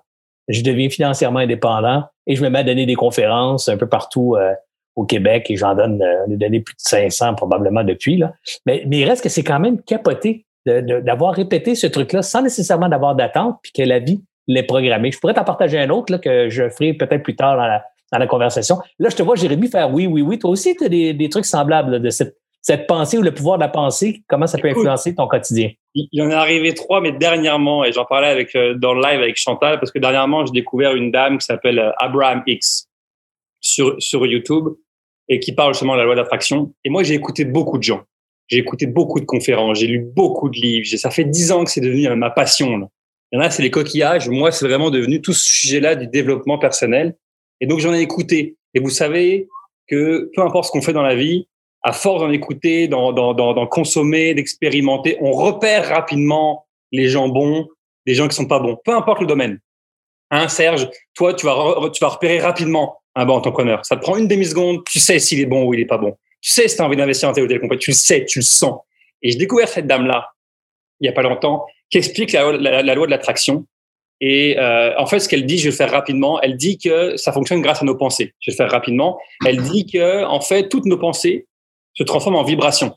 je deviens financièrement indépendant et je me mets à donner des conférences un peu partout euh, au Québec et j'en donne, euh, donné plus de 500 probablement depuis. Là. Mais, mais il reste que c'est quand même capoté d'avoir répété ce truc-là sans nécessairement d'avoir d'attente puis que la vie l'est programmée. Je pourrais t'en partager un autre là, que je ferai peut-être plus tard dans la, dans la conversation. Là, je te vois, Jérémy, faire oui, oui, oui. Toi aussi, tu as des, des trucs semblables de cette, cette pensée ou le pouvoir de la pensée, comment ça peut influencer ton quotidien? Il y en est arrivé trois, mais dernièrement, et j'en parlais avec, euh, dans le live avec Chantal, parce que dernièrement, j'ai découvert une dame qui s'appelle euh, Abraham X sur, sur YouTube et qui parle justement de la loi d'attraction. Et moi, j'ai écouté beaucoup de gens. J'ai écouté beaucoup de conférences, j'ai lu beaucoup de livres. Ça fait dix ans que c'est devenu euh, ma passion. Là. Il y en a, c'est les coquillages. Moi, c'est vraiment devenu tout ce sujet-là du développement personnel. Et donc, j'en ai écouté. Et vous savez que peu importe ce qu'on fait dans la vie, à force d'en écouter, d'en consommer, d'expérimenter, on repère rapidement les gens bons, les gens qui sont pas bons. Peu importe le domaine. Hein, Serge, toi, tu vas repérer rapidement un bon entrepreneur. Ça te prend une demi-seconde, tu sais s'il est bon ou il est pas bon. Tu sais si tu as envie d'investir en telle ou telle compagnie, tu le sais, tu le sens. Et j'ai découvert cette dame-là, il y a pas longtemps, qui explique la, loi de l'attraction. Et euh, en fait, ce qu'elle dit, je vais le faire rapidement. Elle dit que ça fonctionne grâce à nos pensées. Je vais le faire rapidement. Elle dit que en fait, toutes nos pensées se transforment en vibrations.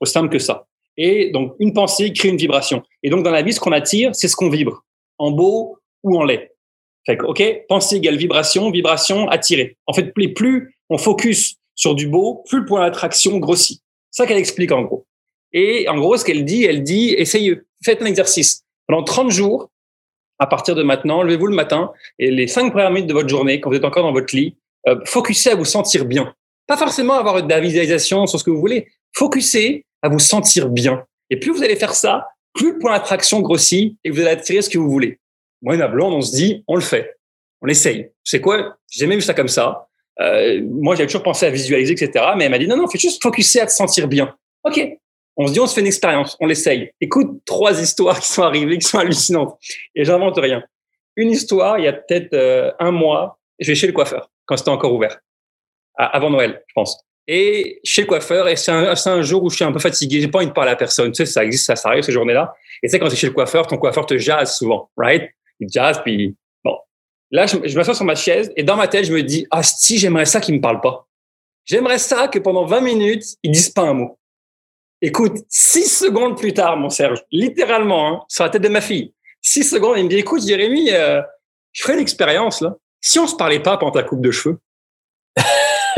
Aussi simple que ça. Et donc, une pensée crée une vibration. Et donc, dans la vie, ce qu'on attire, c'est ce qu'on vibre, en beau ou en laid. Fait que, OK, pensée égale vibration, vibration, attirer. En fait, plus on focus sur du beau, plus le point d'attraction grossit. C'est ça qu'elle explique en gros. Et en gros, ce qu'elle dit, elle dit, essayez, faites un exercice. Pendant 30 jours, à partir de maintenant, levez-vous le matin et les cinq premières minutes de votre journée, quand vous êtes encore dans votre lit, euh, focussez à vous sentir bien. Pas forcément avoir de la visualisation sur ce que vous voulez. Focussez à vous sentir bien. Et plus vous allez faire ça, plus le point d'attraction grossit et vous allez attirer ce que vous voulez. Moi et blonde, on se dit, on le fait. On essaye. C'est quoi? J'ai jamais vu ça comme ça. Euh, moi, j'avais toujours pensé à visualiser, etc. Mais elle m'a dit, non, non, fais juste focuser à te sentir bien. OK. On se dit, on se fait une expérience, on l'essaye. Écoute trois histoires qui sont arrivées, qui sont hallucinantes. Et j'invente rien. Une histoire, il y a peut-être euh, un mois, je vais chez le coiffeur, quand c'était encore ouvert. avant Noël, je pense. Et chez le coiffeur, et c'est un, jour où je suis un peu fatigué, j'ai pas envie de parler à personne. Tu sais, ça existe, ça, ça arrive ces journées-là. Et sais, quand tu es chez le coiffeur, ton coiffeur te jase souvent, right? Jazz, puis Là, je, je m'assois sur ma chaise et dans ma tête, je me dis, ah, si, j'aimerais ça qu'il me parle pas. J'aimerais ça que pendant 20 minutes, il dise pas un mot. Écoute, six secondes plus tard, mon Serge, littéralement, hein, sur la tête de ma fille, six secondes, il me dit, écoute, Jérémy, euh, je ferai l'expérience, là. Si on se parlait pas pendant ta coupe de cheveux, *laughs*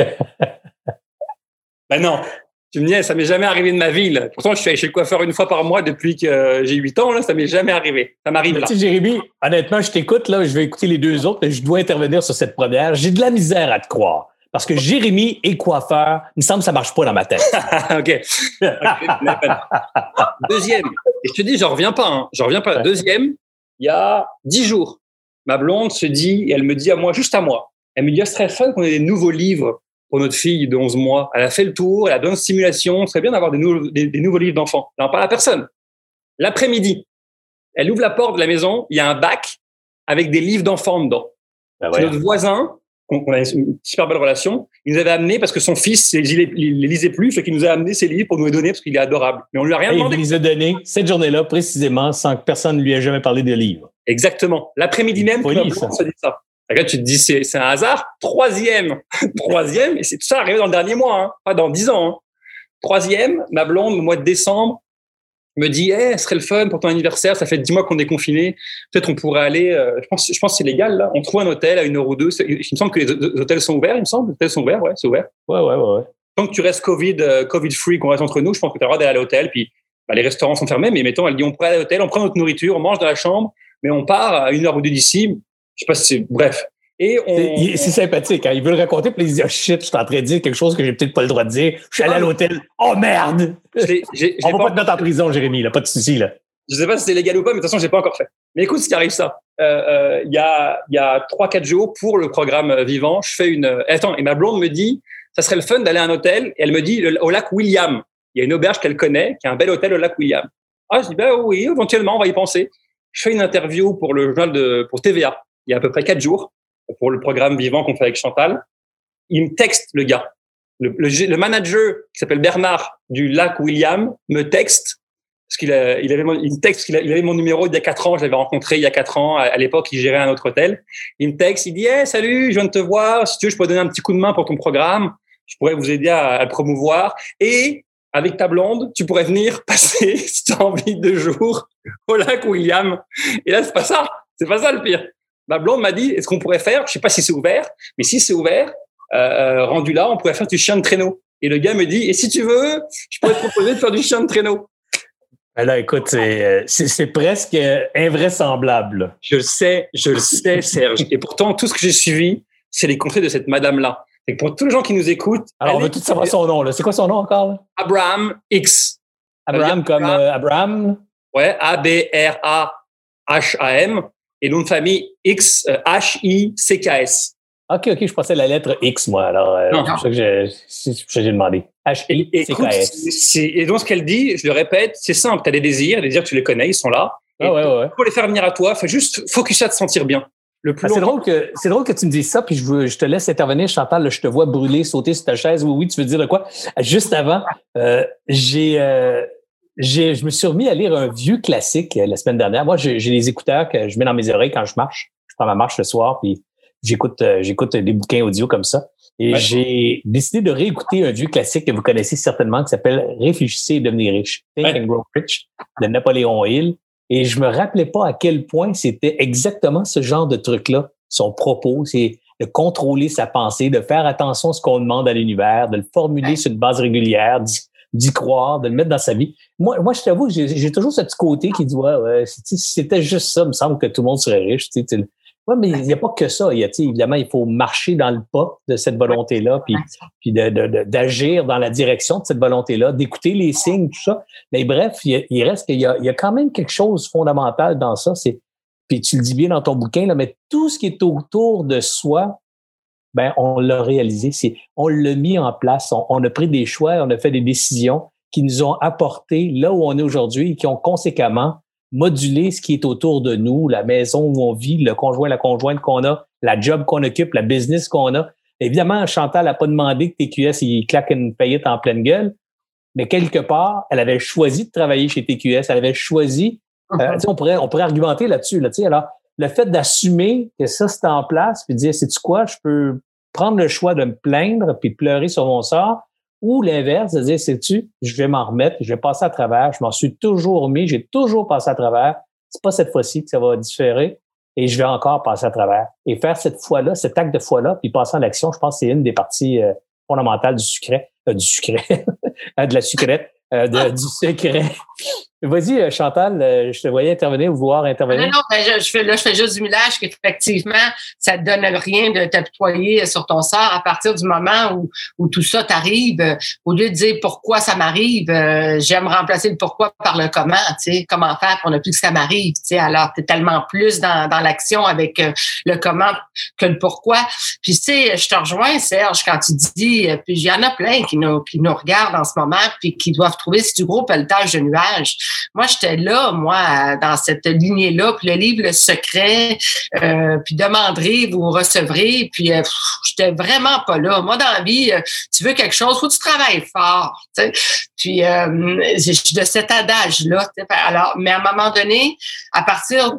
ben non. Tu me dis, ça m'est jamais arrivé de ma vie. Là. Pourtant, je suis allé chez le coiffeur une fois par mois depuis que j'ai 8 ans. Là, ça m'est jamais arrivé. Ça m'arrive là. Tu sais, Jérémy, honnêtement, je t'écoute. Là, je vais écouter les deux autres. Mais je dois intervenir sur cette première. J'ai de la misère à te croire. Parce que Jérémy est coiffeur. Il me semble que ça marche pas dans ma tête. *laughs* OK. Deuxième. Et je te dis, j'en reviens pas. Hein. J'en reviens pas. Deuxième, il y a 10 jours, ma blonde se dit, et elle me dit à moi, juste à moi, elle me dit, ah, ce serait fun qu'on ait des nouveaux livres pour notre fille de 11 mois. Elle a fait le tour, elle a donné une simulation. Ce serait bien d'avoir des, nouveaux, des, nouveaux livres d'enfants. Elle n'en parle à personne. L'après-midi, elle ouvre la porte de la maison, il y a un bac avec des livres d'enfants dedans. Ben Notre voisin, on a une super belle relation, il nous avait amené parce que son fils, il les, les lisait plus, fait qu'il nous a amené ses livres pour nous les donner parce qu'il est adorable. Mais on lui a rien demandé. Il les a donnés cette journée-là précisément sans que personne ne lui ait jamais parlé de livres. Exactement. L'après-midi même, tu se dit ça. Tu te dis, c'est un hasard. Troisième, *laughs* troisième, et c'est tout ça arrivé dans le dernier mois, hein, pas dans dix ans. Hein. Troisième, ma blonde, au mois de décembre, me dit, eh, ce serait le fun pour ton anniversaire, ça fait dix mois qu'on est confiné, peut-être on pourrait aller, euh, je pense, je pense que c'est légal, là. On trouve un hôtel à une heure ou deux. Il me semble que les hôtels sont ouverts, il me semble. Les hôtels sont ouverts, ouais, c'est ouvert. Ouais, ouais, ouais, Tant que tu restes Covid, euh, Covid free, qu'on reste entre nous, je pense que tu as le droit d'aller à l'hôtel, puis bah, les restaurants sont fermés, mais mettons, elle dit, on pourrait aller à l'hôtel, on prend notre nourriture, on mange dans la chambre, mais on part à une heure ou deux d'ici. Je sais pas si bref. Et C'est sympathique. Hein? Il veut le raconter, puis il dit oh, shit, je suis en train de dire quelque chose que j'ai peut-être pas le droit de dire. Je suis allé à ah. l'hôtel. Oh merde! On va pas te mettre en prison, Jérémy, là, pas de souci. Là. Je sais pas si c'est légal ou pas, mais de toute façon, j'ai pas encore fait. Mais écoute, ce qui arrive ça. Euh, euh, il y a il y a trois quatre jours pour le programme euh, vivant, je fais une. Attends, et ma blonde me dit, ça serait le fun d'aller à un hôtel. Et elle me dit au lac William. Il y a une auberge qu'elle connaît, qui est un bel hôtel au lac William. Ah, je dis ben oui, éventuellement, on va y penser. Je fais une interview pour le journal de pour TVA. Il y a à peu près quatre jours pour le programme vivant qu'on fait avec Chantal. Il me texte, le gars. Le, manager qui s'appelle Bernard du lac William me texte parce qu'il il avait mon, il texte qu'il avait mon numéro il y a quatre ans. Je l'avais rencontré il y a quatre ans. À, l'époque, il gérait un autre hôtel. Il me texte, il dit hey, salut, je viens de te voir. Si tu veux, je peux donner un petit coup de main pour ton programme. Je pourrais vous aider à, à le promouvoir. Et avec ta blonde, tu pourrais venir *laughs* passer, si tu as envie, deux jours au lac William. Et là, c'est pas ça. C'est pas ça le pire. Ma blonde m'a dit, est-ce qu'on pourrait faire, je sais pas si c'est ouvert, mais si c'est ouvert, euh, euh, rendu là, on pourrait faire du chien de traîneau. Et le gars me dit, et si tu veux, je pourrais te proposer de faire du chien de traîneau. Ben là, écoute, c'est euh, presque invraisemblable. Je le sais, je le sais, Serge. Et pourtant, tout ce que j'ai suivi, c'est les conseils de cette madame-là. Et pour tous les gens qui nous écoutent. Alors, on veut tout savoir son nom. C'est quoi son nom encore? Abraham X. Abraham comme Abraham? Ouais, A-B-R-A-H-A-M et nom de famille X, euh, H-I-C-K-S. OK, OK, je pensais la lettre X, moi. Alors, euh, c'est pour ça que j'ai demandé. H-I-C-K-S. Et donc, ce qu'elle dit, je le répète, c'est simple. Tu as des désirs, les désirs, tu les connais, ils sont là. Ah, ouais, ouais. Pour les faire venir à toi, faut juste focus à te sentir bien. Le plus ah, c'est drôle que c'est drôle que tu me dises ça, puis je, je te laisse intervenir, Chantal. je te vois brûler, sauter sur ta chaise. Oui, oui, tu veux dire de quoi? Juste avant, euh, j'ai euh, je me suis remis à lire un vieux classique euh, la semaine dernière. Moi, j'ai les écouteurs que je mets dans mes oreilles quand je marche. Je prends ma marche le soir, puis j'écoute euh, j'écoute des bouquins audio comme ça. Et j'ai décidé de réécouter un vieux classique que vous connaissez certainement qui s'appelle Réfléchissez et devenez riche, Think and Grow Rich de Napoléon Hill. Et je me rappelais pas à quel point c'était exactement ce genre de truc-là, son propos. C'est de contrôler sa pensée, de faire attention à ce qu'on demande à l'univers, de le formuler sur une base régulière, d'y croire, de le mettre dans sa vie. Moi, moi je t'avoue, j'ai toujours ce petit côté qui dit, ouais, ouais si c'était juste ça, il me semble que tout le monde serait riche. Tu sais, ouais, mais il n'y a pas que ça. Il y a, évidemment, il faut marcher dans le pas de cette volonté-là, puis, puis d'agir dans la direction de cette volonté-là, d'écouter les signes, tout ça. Mais bref, il, reste qu'il y a, il y a quand même quelque chose de fondamental dans ça. C'est, puis tu le dis bien dans ton bouquin, là, mais tout ce qui est autour de soi, ben on l'a réalisé. C'est, on l'a mis en place. On, a pris des choix, on a fait des décisions qui nous ont apporté là où on est aujourd'hui et qui ont conséquemment modulé ce qui est autour de nous, la maison où on vit, le conjoint, la conjointe qu'on a, la job qu'on occupe, la business qu'on a. Évidemment, Chantal n'a pas demandé que TQS il claque une paillette en pleine gueule, mais quelque part, elle avait choisi de travailler chez TQS, elle avait choisi. Euh, *laughs* on pourrait on pourrait argumenter là-dessus. Là, alors, le fait d'assumer que ça, c'est en place, puis de dire, c'est-tu quoi, je peux prendre le choix de me plaindre puis de pleurer sur mon sort, ou l'inverse, de dire, sais-tu, je vais m'en remettre, je vais passer à travers, je m'en suis toujours mis, j'ai toujours passé à travers. C'est pas cette fois-ci que ça va différer. et je vais encore passer à travers. Et faire cette foi-là, cet acte de foi-là, puis passer en action, je pense que c'est une des parties euh, fondamentales du secret, euh, du secret, *laughs* de la sucrète, euh, du secret Vas-y, euh, Chantal, euh, je te voyais intervenir ou voir intervenir. Non, non, ben, je, fais, là, je fais juste du millage qu'effectivement, ça ne donne rien de t'apitoyer sur ton sort à partir du moment où, où tout ça t'arrive. Euh, au lieu de dire pourquoi ça m'arrive, j'aime remplacer le pourquoi par le comment, tu sais, comment faire pour ne plus que ça m'arrive, tu sais. Alors, tu es tellement plus dans, dans l'action avec le comment que le pourquoi. Puis, tu sais, je te rejoins, Serge, quand tu dis, puis il y en a plein qui nous, qui nous regardent en ce moment puis qui doivent trouver, si du gros pelletage de nuages. Moi, j'étais là, moi, dans cette lignée-là, puis le livre Le Secret, euh, puis demanderez, vous recevrez, puis euh, j'étais vraiment pas là. Moi, dans la vie, euh, tu veux quelque chose, faut que tu travailles fort. Puis euh, je suis de cet adage-là. Alors, mais à un moment donné, à partir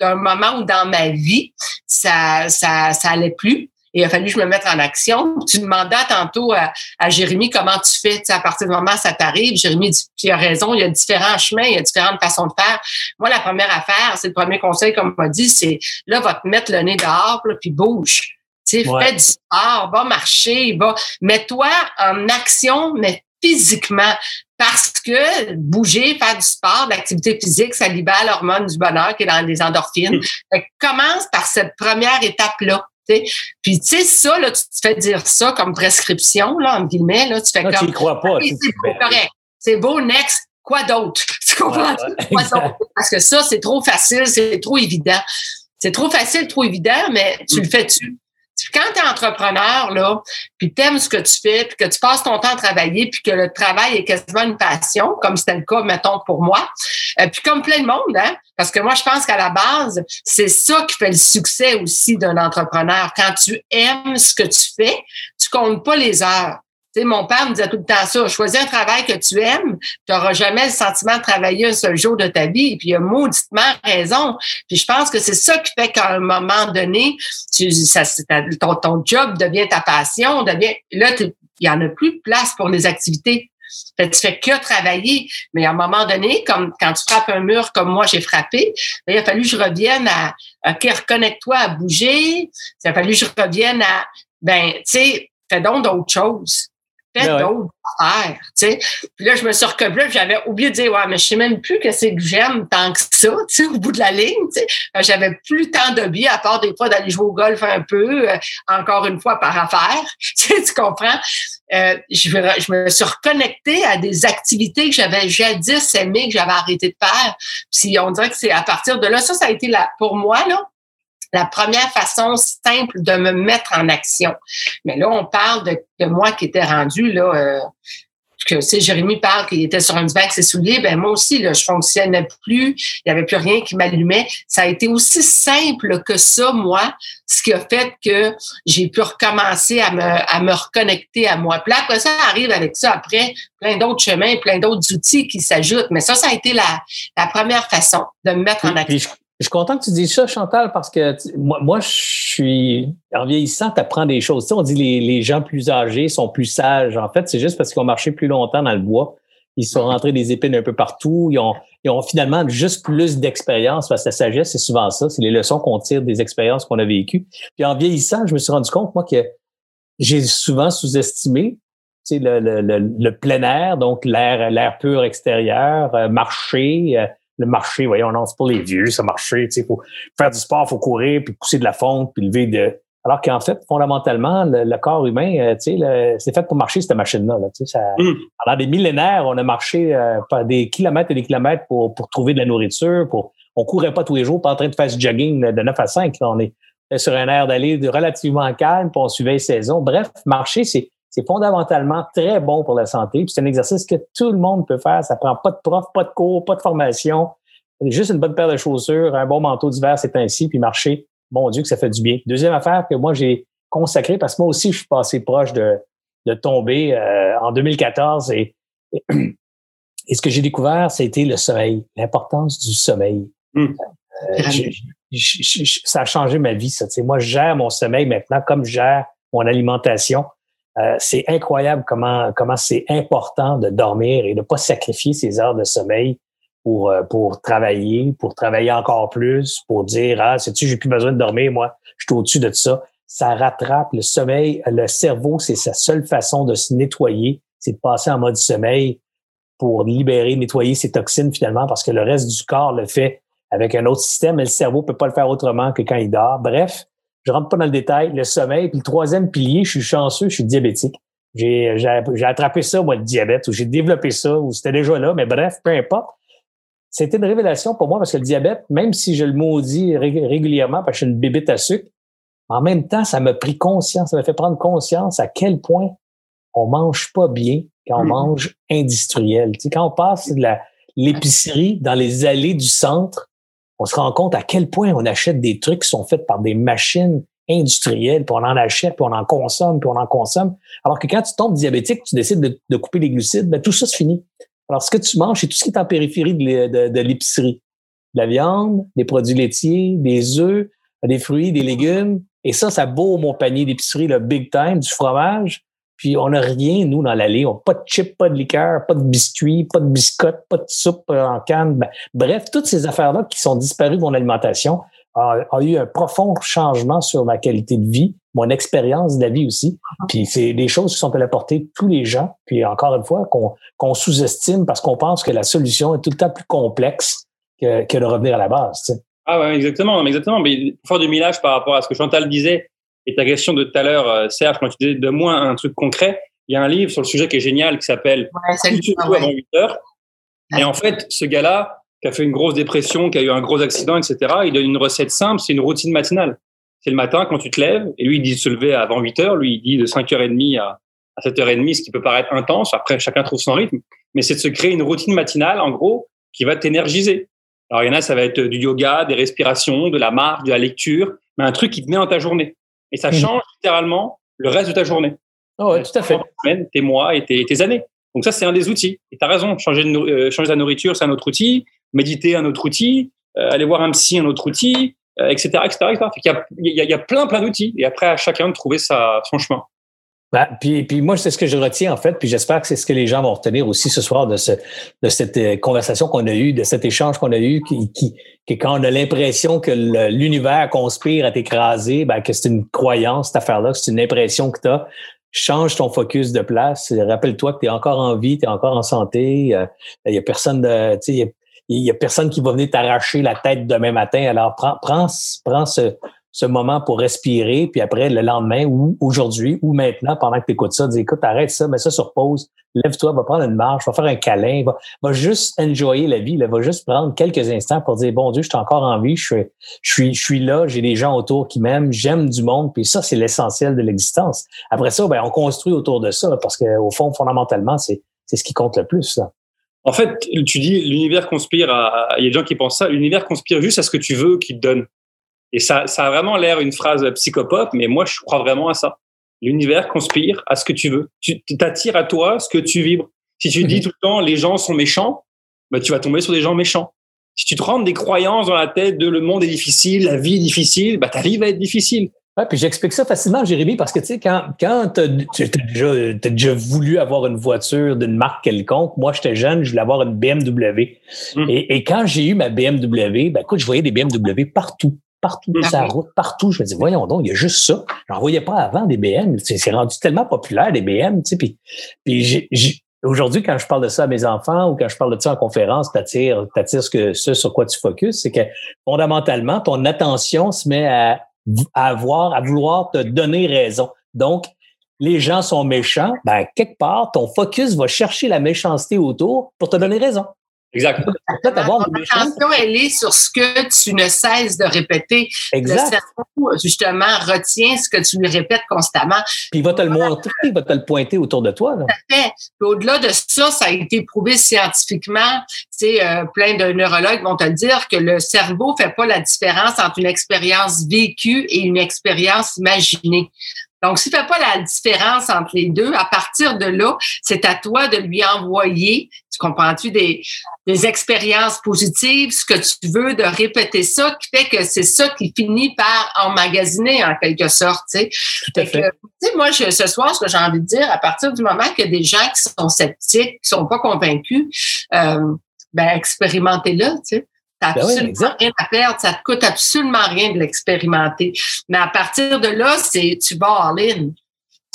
d'un moment où dans ma vie, ça, ça, ça allait plus il a fallu que je me mette en action. Tu demandais tantôt à, à Jérémy comment tu fais, à partir du moment où ça t'arrive. Jérémy dit, tu as raison, il y a différents chemins, il y a différentes façons de faire. Moi, la première affaire, c'est le premier conseil qu'on m'a dit, c'est là, va te mettre le nez dehors, puis bouge. Tu sais, fais du sport, va marcher, va, mets-toi en action, mais physiquement. Parce que bouger, faire du sport, l'activité physique, ça libère l'hormone du bonheur qui est dans les endorphines. commence par cette première étape-là. Puis, tu sais, ça, là, tu te fais dire ça comme prescription, là, en guillemets, là, tu fais comme. Tu crois pas. c'est correct. C'est beau, next. Quoi d'autre? *laughs* Tu comprends? quoi d'autre? Parce que ça, c'est trop facile, c'est trop évident. C'est trop facile, trop évident, mais tu le fais-tu? Quand tu es entrepreneur, là, puis tu aimes ce que tu fais, puis que tu passes ton temps à travailler, puis que le travail est quasiment une passion, comme c'était le cas, mettons, pour moi, euh, puis comme plein de monde, hein, parce que moi, je pense qu'à la base, c'est ça qui fait le succès aussi d'un entrepreneur. Quand tu aimes ce que tu fais, tu comptes pas les heures mon père me disait tout le temps ça. Choisis un travail que tu aimes, tu n'auras jamais le sentiment de travailler un seul jour de ta vie. Puis, il a mauditement raison. Puis, je pense que c'est ça qui fait qu'à un moment donné, tu, ça, ton, ton job devient ta passion, devient, là, il y en a plus de place pour les activités. Fait, tu fais que travailler. Mais à un moment donné, comme quand tu frappes un mur comme moi j'ai frappé, ben, il a fallu que je revienne à, OK, reconnecte-toi à bouger. Il a fallu que je revienne à, ben, tu sais, fais donc d'autres choses fait ben d'autres affaires, tu sais. Puis là, je me suis recouplée, j'avais oublié de dire, ouais, mais je sais même plus que c'est que j'aime tant que ça, tu sais, au bout de la ligne, tu sais. J'avais plus tant de billes, à part des fois d'aller jouer au golf un peu, euh, encore une fois par affaire, *laughs* tu sais, tu comprends? Euh, je, je, me suis reconnectée à des activités que j'avais jadis aimées, que j'avais arrêté de faire. Puis on dirait que c'est à partir de là, ça, ça a été là, pour moi, là, la première façon simple de me mettre en action. Mais là, on parle de, moi qui était rendu là. Euh, que c'est Jérémy parle qu'il était sur un divan avec ses souliers, ben moi aussi là, je fonctionnais plus, il n'y avait plus rien qui m'allumait. Ça a été aussi simple que ça, moi, ce qui a fait que j'ai pu recommencer à me, à me reconnecter à moi. Puis après ça arrive avec ça après plein d'autres chemins, plein d'autres outils qui s'ajoutent. Mais ça, ça a été la, la première façon de me mettre en action. Je suis content que tu dises ça, Chantal, parce que moi, moi, je suis en vieillissant, tu apprends des choses. Tu sais, on dit les, les gens plus âgés sont plus sages. En fait, c'est juste parce qu'ils ont marché plus longtemps dans le bois. Ils sont rentrés des épines un peu partout. Ils ont, ils ont finalement juste plus d'expérience. Parce que la sagesse, c'est souvent ça. C'est les leçons qu'on tire des expériences qu'on a vécues. Puis en vieillissant, je me suis rendu compte, moi, que j'ai souvent sous-estimé tu sais, le, le, le, plein air, donc l'air, l'air pur extérieur, euh, marcher, euh, le marché, voyons, non, c'est pour les vieux, ça marché, tu sais, faut faire du sport, faut courir, puis pousser de la fonte, puis lever de... Alors qu'en fait, fondamentalement, le, corps humain, euh, tu sais, c'est fait pour marcher, cette machine-là. Là, tu sais, ça, mm. Pendant des millénaires, on a marché euh, des kilomètres et des kilomètres pour, pour trouver de la nourriture. Pour, on courait pas tous les jours, pas en train de faire du jogging de 9 à 5. on est sur un air d'aller relativement calme, puis on suivait les saisons. Bref, marcher, c'est c'est fondamentalement très bon pour la santé. c'est un exercice que tout le monde peut faire. Ça prend pas de prof, pas de cours, pas de formation. Juste une bonne paire de chaussures, un bon manteau d'hiver, c'est ainsi, puis marcher. Bon Dieu, que ça fait du bien. Deuxième affaire que moi, j'ai consacré, parce que moi aussi, je suis passé proche de, de tomber euh, en 2014. Et, et, ce que j'ai découvert, c'était le sommeil, l'importance du sommeil. Hmm. Euh, ça a changé ma vie, ça. moi, je gère mon sommeil maintenant comme je gère mon alimentation. Euh, c'est incroyable comment comment c'est important de dormir et de pas sacrifier ses heures de sommeil pour, euh, pour travailler, pour travailler encore plus, pour dire, ah, sais-tu, j'ai plus besoin de dormir, moi, je suis au-dessus de ça. Ça rattrape le sommeil. Le cerveau, c'est sa seule façon de se nettoyer, c'est de passer en mode sommeil pour libérer, nettoyer ses toxines finalement, parce que le reste du corps le fait avec un autre système, mais le cerveau peut pas le faire autrement que quand il dort. Bref, je rentre pas dans le détail. Le sommeil, puis le troisième pilier, je suis chanceux, je suis diabétique. J'ai, j'ai, attrapé ça, moi, le diabète, ou j'ai développé ça, ou c'était déjà là, mais bref, peu importe. C'était une révélation pour moi parce que le diabète, même si je le maudis régulièrement parce que je suis une bébête à sucre, en même temps, ça m'a pris conscience, ça m'a fait prendre conscience à quel point on mange pas bien quand on mm-hmm. mange industriel. Tu sais, quand on passe de l'épicerie dans les allées du centre, on se rend compte à quel point on achète des trucs qui sont faits par des machines industrielles, puis on en achète, puis on en consomme, puis on en consomme. Alors que quand tu tombes diabétique, tu décides de, couper les glucides, ben tout ça se finit. Alors ce que tu manges, c'est tout ce qui est en périphérie de, l'épicerie. De la viande, des produits laitiers, des œufs, des fruits, des légumes. Et ça, ça beau mon panier d'épicerie, le big time, du fromage. Puis on n'a rien, nous, dans l'allée. On pas de chips, pas de liqueur, pas de biscuits, pas de biscottes, pas de soupe en canne. Ben, bref, toutes ces affaires-là qui sont disparues de mon alimentation ont eu un profond changement sur ma qualité de vie, mon expérience de la vie aussi. Puis c'est des choses qui sont à la portée de tous les gens. Puis encore une fois, qu'on sous-estime parce qu'on pense que la solution est tout le temps plus complexe que, que de revenir à la base. Ah ouais, exactement, exactement. Mais pour faire du millage par rapport à ce que Chantal disait, et ta question de tout à l'heure, euh, Serge, quand tu disais de moi un truc concret, il y a un livre sur le sujet qui est génial qui s'appelle ouais, tu avant 8 heures. Et en fait, ce gars-là, qui a fait une grosse dépression, qui a eu un gros accident, etc., il donne une recette simple, c'est une routine matinale. C'est le matin quand tu te lèves, et lui, il dit de se lever avant 8 heures, lui, il dit de 5h30 à, à 7h30, ce qui peut paraître intense. Après, chacun trouve son rythme. Mais c'est de se créer une routine matinale, en gros, qui va t'énergiser. Alors, il y en a, ça va être du yoga, des respirations, de la marche, de la lecture, mais un truc qui te met dans ta journée. Et ça mmh. change littéralement le reste de ta journée. Oh ouais, tout à fait. Tes mois et tes, années. Donc ça, c'est un des outils. Et tu as raison, changer, de, euh, changer sa nourriture, c'est un autre outil. Méditer, un autre outil. Euh, aller voir un psy, un autre outil, etc., etc., Il, y a, il, y a, il y a plein, plein d'outils. Et après, à chacun de trouver sa, son chemin. Ben, puis, puis moi, c'est ce que je retiens en fait, puis j'espère que c'est ce que les gens vont retenir aussi ce soir de, ce, de cette euh, conversation qu'on a eue, de cet échange qu'on a eu, qui, qui, qui quand on a l'impression que l'univers conspire à t'écraser, ben, que c'est une croyance, cette affaire-là, c'est une impression que tu as. Change ton focus de place. Rappelle-toi que tu es encore en vie, tu es encore en santé. Euh, il y a personne de. Il y, y a personne qui va venir t'arracher la tête demain matin. Alors, prends, prends, prends ce, ce moment pour respirer, puis après, le lendemain ou aujourd'hui ou maintenant, pendant que tu écoutes ça, dis écoute, arrête ça, mets ça sur pause, lève-toi, va prendre une marche, va faire un câlin, va, va juste enjoyer la vie, là, va juste prendre quelques instants pour dire bon Dieu, je suis encore en vie, je suis, je suis, je suis là, j'ai des gens autour qui m'aiment, j'aime du monde, puis ça, c'est l'essentiel de l'existence. Après ça, ben, on construit autour de ça, parce qu'au fond, fondamentalement, c'est, c'est ce qui compte le plus. Ça. En fait, tu dis l'univers conspire à. Il y a des gens qui pensent ça. L'univers conspire juste à ce que tu veux qu'il te donne. Et ça, ça a vraiment l'air une phrase psychopop, mais moi, je crois vraiment à ça. L'univers conspire à ce que tu veux. Tu t'attires à toi ce que tu vibres. Si tu dis mhm. tout le temps les gens sont méchants, bah, tu vas tomber sur des gens méchants. Si tu te rends des croyances dans la tête de le monde est difficile, la vie est difficile, bah, ta vie va être difficile. Ouais, puis j'explique ça facilement, Jérémy, parce que tu sais, quand, quand tu as déjà, déjà voulu avoir une voiture d'une marque quelconque, moi j'étais jeune, je voulais avoir une BMW. Mhm. Et, et, quand j'ai eu ma BMW, ben écoute, je voyais des BMW partout partout sur sa route, partout. Je me dis, voyons donc, il y a juste ça. J'en voyais pas avant des BM. C'est rendu tellement populaire, des BM. Tu sais, puis, puis aujourd'hui, quand je parle de ça à mes enfants ou quand je parle de ça en conférence, t'attires, t'attires ce, que, ce sur quoi tu focuses, c'est que fondamentalement, ton attention se met à, à avoir, à vouloir te donner raison. Donc, les gens sont méchants, ben, quelque part, ton focus va chercher la méchanceté autour pour te donner raison. Exact. L'attention, elle est sur ce que tu ne cesses de répéter. Exact. Le cerveau, justement, retient ce que tu lui répètes constamment. Puis il va te le montrer, il va te le pointer autour de toi. Tout à fait. au-delà de ça, ça a été prouvé scientifiquement. Tu euh, plein de neurologues vont te dire que le cerveau fait pas la différence entre une expérience vécue et une expérience imaginée. Donc, s'il ne fait pas la différence entre les deux, à partir de là, c'est à toi de lui envoyer, tu comprends-tu, des, des expériences positives, ce que tu veux, de répéter ça, qui fait que c'est ça qui finit par emmagasiner en quelque sorte. Tu sais. Fait. Que, moi, je, ce soir, ce que j'ai envie de dire, à partir du moment a des gens qui sont sceptiques, qui sont pas convaincus, euh, ben expérimentez-le, tu sais. T'as Ben absolument rien à perdre, ça te coûte absolument rien de l'expérimenter. Mais à partir de là, c'est tu vas all-in.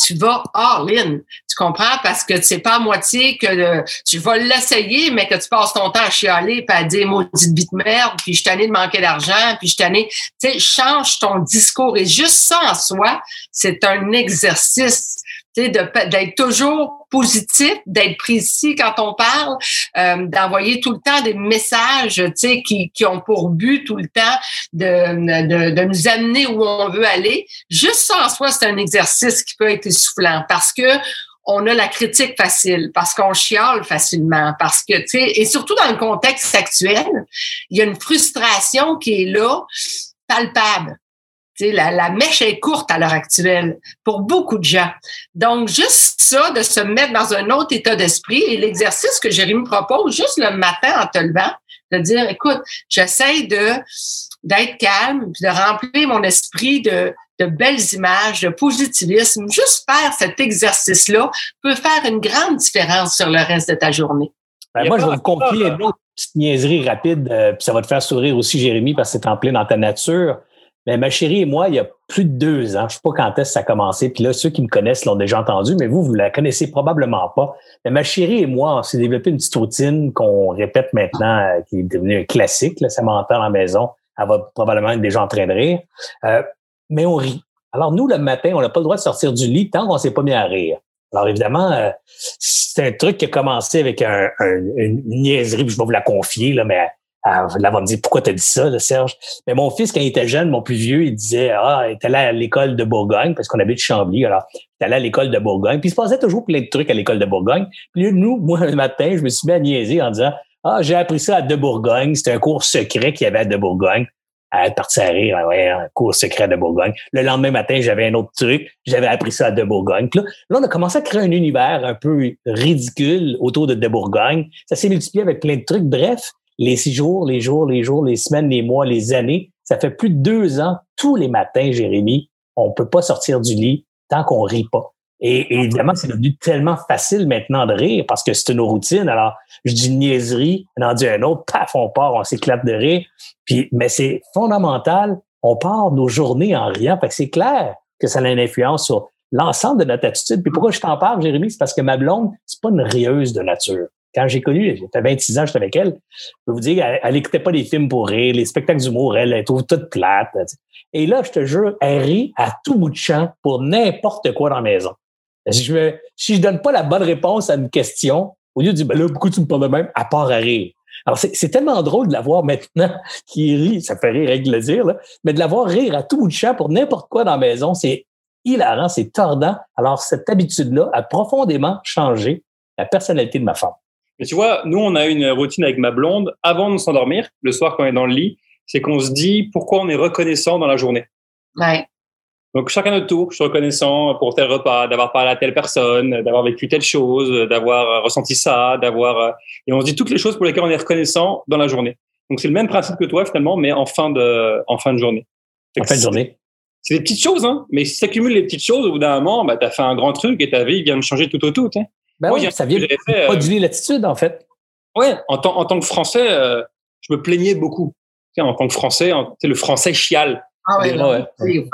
Tu vas all-in. Tu comprends? Parce que c'est pas à moitié que le- tu vas l'essayer, mais que tu passes ton temps à chialer puis à dire maudite bite merde, puis je suis de manquer d'argent, puis je suis tanné. Tu sais, change ton discours. Et juste ça en soi, c'est un exercice. D'être toujours positif, d'être précis quand on parle, euh, d'envoyer tout le temps des messages, qui, qui ont pour but tout le temps de, de, de nous amener où on veut aller. Juste ça en soi, c'est un exercice qui peut être essoufflant parce que on a la critique facile, parce qu'on chiale facilement, parce que, tu sais, et surtout dans le contexte actuel, il y a une frustration qui est là, palpable. Tu sais, la, la mèche est courte à l'heure actuelle pour beaucoup de gens. Donc, juste ça, de se mettre dans un autre état d'esprit et l'exercice que Jérémy propose juste le matin en te levant, de dire, écoute, j'essaie de d'être calme, puis de remplir mon esprit de, de belles images, de positivisme. Juste faire cet exercice-là peut faire une grande différence sur le reste de ta journée. Ben, moi, je vais vous confier une autre petite niaiserie rapide, euh, puis ça va te faire sourire aussi, Jérémy, parce que c'est en plein dans ta nature. Mais ma chérie et moi, il y a plus de deux ans, je sais pas quand est-ce que ça a commencé, puis là, ceux qui me connaissent l'ont déjà entendu, mais vous, vous la connaissez probablement pas. Mais ma chérie et moi, on s'est développé une petite routine qu'on répète maintenant, euh, qui est devenue un classique. Là, ça m'entend à la maison. Elle va probablement être déjà en train de rire. Euh, mais on rit. Alors, nous, le matin, on n'a pas le droit de sortir du lit tant qu'on s'est pas mis à rire. Alors, évidemment, euh, c'est un truc qui a commencé avec un- une niaiserie, puis je vais vous la confier, là, mais elle, elle va me dire pourquoi tu as dit ça, là, Serge? Mais mon fils, quand il était jeune, mon plus vieux, il disait Ah, il est allé à l'école de Bourgogne, parce qu'on habite Chambly, alors il est allé à l'école de Bourgogne. Puis il se passait toujours plein de trucs à l'école de Bourgogne. Puis là, nous, moi, le matin, je me suis mis à niaiser en disant Ah, j'ai appris ça à De Bourgogne. C'était un cours secret qu'il y avait à De Bourgogne. Est partie à rire, Ah ouais, un cours secret de Bourgogne. Le lendemain matin, j'avais un autre truc. J'avais appris ça à De Bourgogne. Puis là, là, on a commencé à créer un univers un peu ridicule autour de De Bourgogne. Ça s'est multiplié avec plein de trucs. Bref, les six jours, les jours, les jours, les semaines, les mois, les années, ça fait plus de deux ans, tous les matins, Jérémy, on peut pas sortir du lit tant qu'on rit pas. Et, évidemment, c'est devenu tellement facile maintenant de rire parce que c'est nos routines. Alors, je dis une niaiserie, on en dit un autre, paf, on part, on s'éclate de rire. Puis, mais c'est fondamental, on part nos journées en riant. Fait que c'est clair que ça a une influence sur l'ensemble de notre attitude. Puis pourquoi je t'en parle, Jérémy, c'est parce que ma blonde, c'est pas une rieuse de nature. Quand j'ai connu, j'étais 26 ans, j'étais avec elle, je peux vous dire, elle, elle écoutait pas des films pour rire, les spectacles d'humour, elle, elle trouve toute plate. Et là, je te jure, elle rit à tout bout de champ pour n'importe quoi dans la maison. Si je, me- si donne pas la bonne réponse à une question, au lieu de dire, ben là, pourquoi tu me parles de même, à part à rire. Alors, c'est c'est tellement drôle de la voir maintenant *laughs* qui rit, ça fait rire avec le dire, là, mais de la voir rire à tout bout de champ pour n'importe quoi dans la maison, c'est hilarant, c'est tordant. Alors, cette habitude-là a profondément changé la personnalité de ma femme. Mais tu vois, nous, on a une routine avec ma blonde avant de s'endormir, le soir quand on est dans le lit, c'est qu'on se dit pourquoi on est reconnaissant dans la journée. Ouais. Donc, chacun notre tour, je suis reconnaissant pour tel repas, d'avoir parlé à telle personne, d'avoir vécu telle chose, d'avoir euh, ressenti ça, d'avoir... euh, Et on se dit toutes les choses pour lesquelles on est reconnaissant dans la journée. Donc, c'est le même principe que toi, finalement, mais en fin de, en fin de journée. En fin de journée. C'est des petites choses, hein, mais si s'accumulent les petites choses, au bout d'un moment, bah, tu as fait un grand truc et ta vie vient de changer tout au tout. hein. Ben Moi, oui, ça vient fait, euh, moduler l'attitude, en fait. Ouais, en, tant- en tant que Français, euh, je me plaignais beaucoup. Tu sais, en tant que Français, en- le Français chiale Ah ouais, Ouais, non, ouais.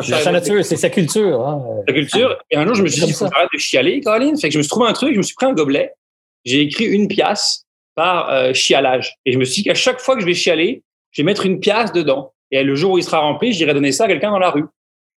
c'est- sa nature, c'est sa culture. hein. la culture. Et un jour, je me suis dit, il faut j'arrête de chialer, Caroline. Fait que je me suis trouvé un truc, je me suis pris un gobelet, j'ai écrit une pièce par euh, chialage. Et je me suis dit qu'à chaque fois que je vais chialer, je vais mettre une pièce dedans. Et le jour où il sera rempli, j'irai donner ça à quelqu'un dans la rue.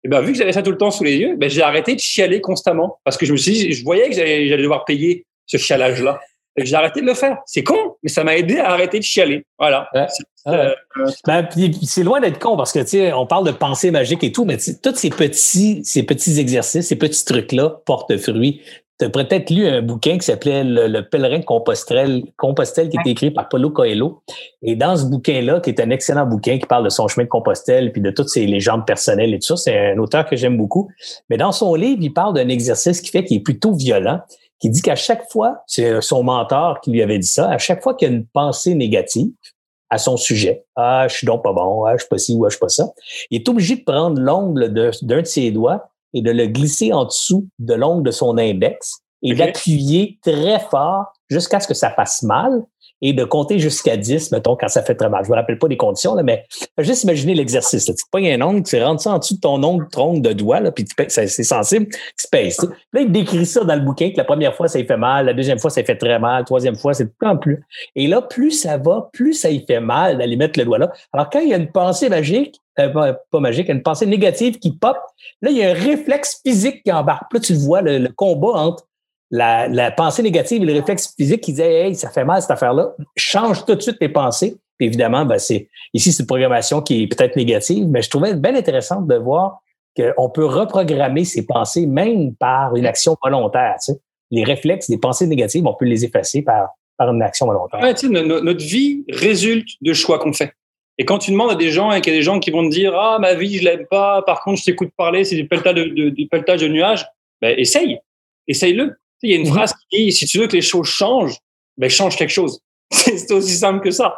Et ben, vu que j'avais ça tout le temps sous les yeux, ben, j'ai arrêté de chialer constamment. Parce que je me suis dit, je voyais que j'allais devoir payer ce chialage-là. Et j'ai arrêté de le faire. C'est con, mais ça m'a aidé à arrêter de chialer. Voilà. Ouais. C'est- Ah ouais. euh, Ben, c'est loin d'être con parce que tu sais, on parle de pensée magique et tout, mais tu sais, tous ces petits, ces petits exercices, ces petits trucs-là portent fruit. Tu as peut-être lu un bouquin qui s'appelait Le, Le pèlerin Compostelle, Compostelle qui était écrit par Paulo Coelho. Et dans ce bouquin-là, qui est un excellent bouquin qui parle de son chemin de Compostelle puis de toutes ses légendes personnelles et tout ça, c'est un auteur que j'aime beaucoup. Mais dans son livre, il parle d'un exercice qui fait qu'il est plutôt violent, qui dit qu'à chaque fois, c'est son mentor qui lui avait dit ça, à chaque fois qu'il y a une pensée négative, à son sujet. Ah, je suis donc pas bon, ah, je suis pas ci ou ah, je suis pas ça. Il est obligé de prendre l'ongle de- d'un de, ses doigts et de le glisser en dessous de l'ongle de son index et d'appuyer très fort jusqu'à ce que ça fasse mal. Et de compter jusqu'à 10, mettons, quand ça fait très mal. Je me rappelle pas des conditions, là, mais juste imaginer l'exercice. Tu pognes un ongle, tu rentres ça en dessous de ton ongle, tronc de doigt, là, puis c'est sensible, tu pèses. Là, il décrit ça dans le bouquin que la première fois, ça y fait mal, la deuxième fois, ça y fait très mal, la troisième fois, c'est de plus en plus. Et là, plus ça va, plus ça y fait mal d'aller mettre le doigt là. Alors, quand il y a une pensée magique, euh, pas, magique, une pensée négative qui pop, là, il y a un réflexe physique qui embarque. Là, tu vois, le combat entre la, pensée négative et le réflexe physique qui disait Hey, ça fait mal cette affaire-là, change tout de suite tes pensées. Puis évidemment, ben, c'est ici, c'est une programmation qui est peut-être négative, mais je trouvais bien intéressant de voir qu'on peut reprogrammer ses pensées même par une action volontaire. Les réflexes, les pensées négatives, on peut les effacer par, une action volontaire. Ouais, tu notre vie résulte de choix qu'on fait. Et quand tu demandes à des gens et qu'il y a des gens qui vont te dire Ah, ma vie, je l'aime pas, par contre, je t'écoute parler, c'est du pelletage de, de, du pelletage de nuages, ben, essaye. Essaye-le. Il y a une phrase qui dit si tu veux que les choses changent, ben change quelque chose. *laughs* c'est aussi simple que ça.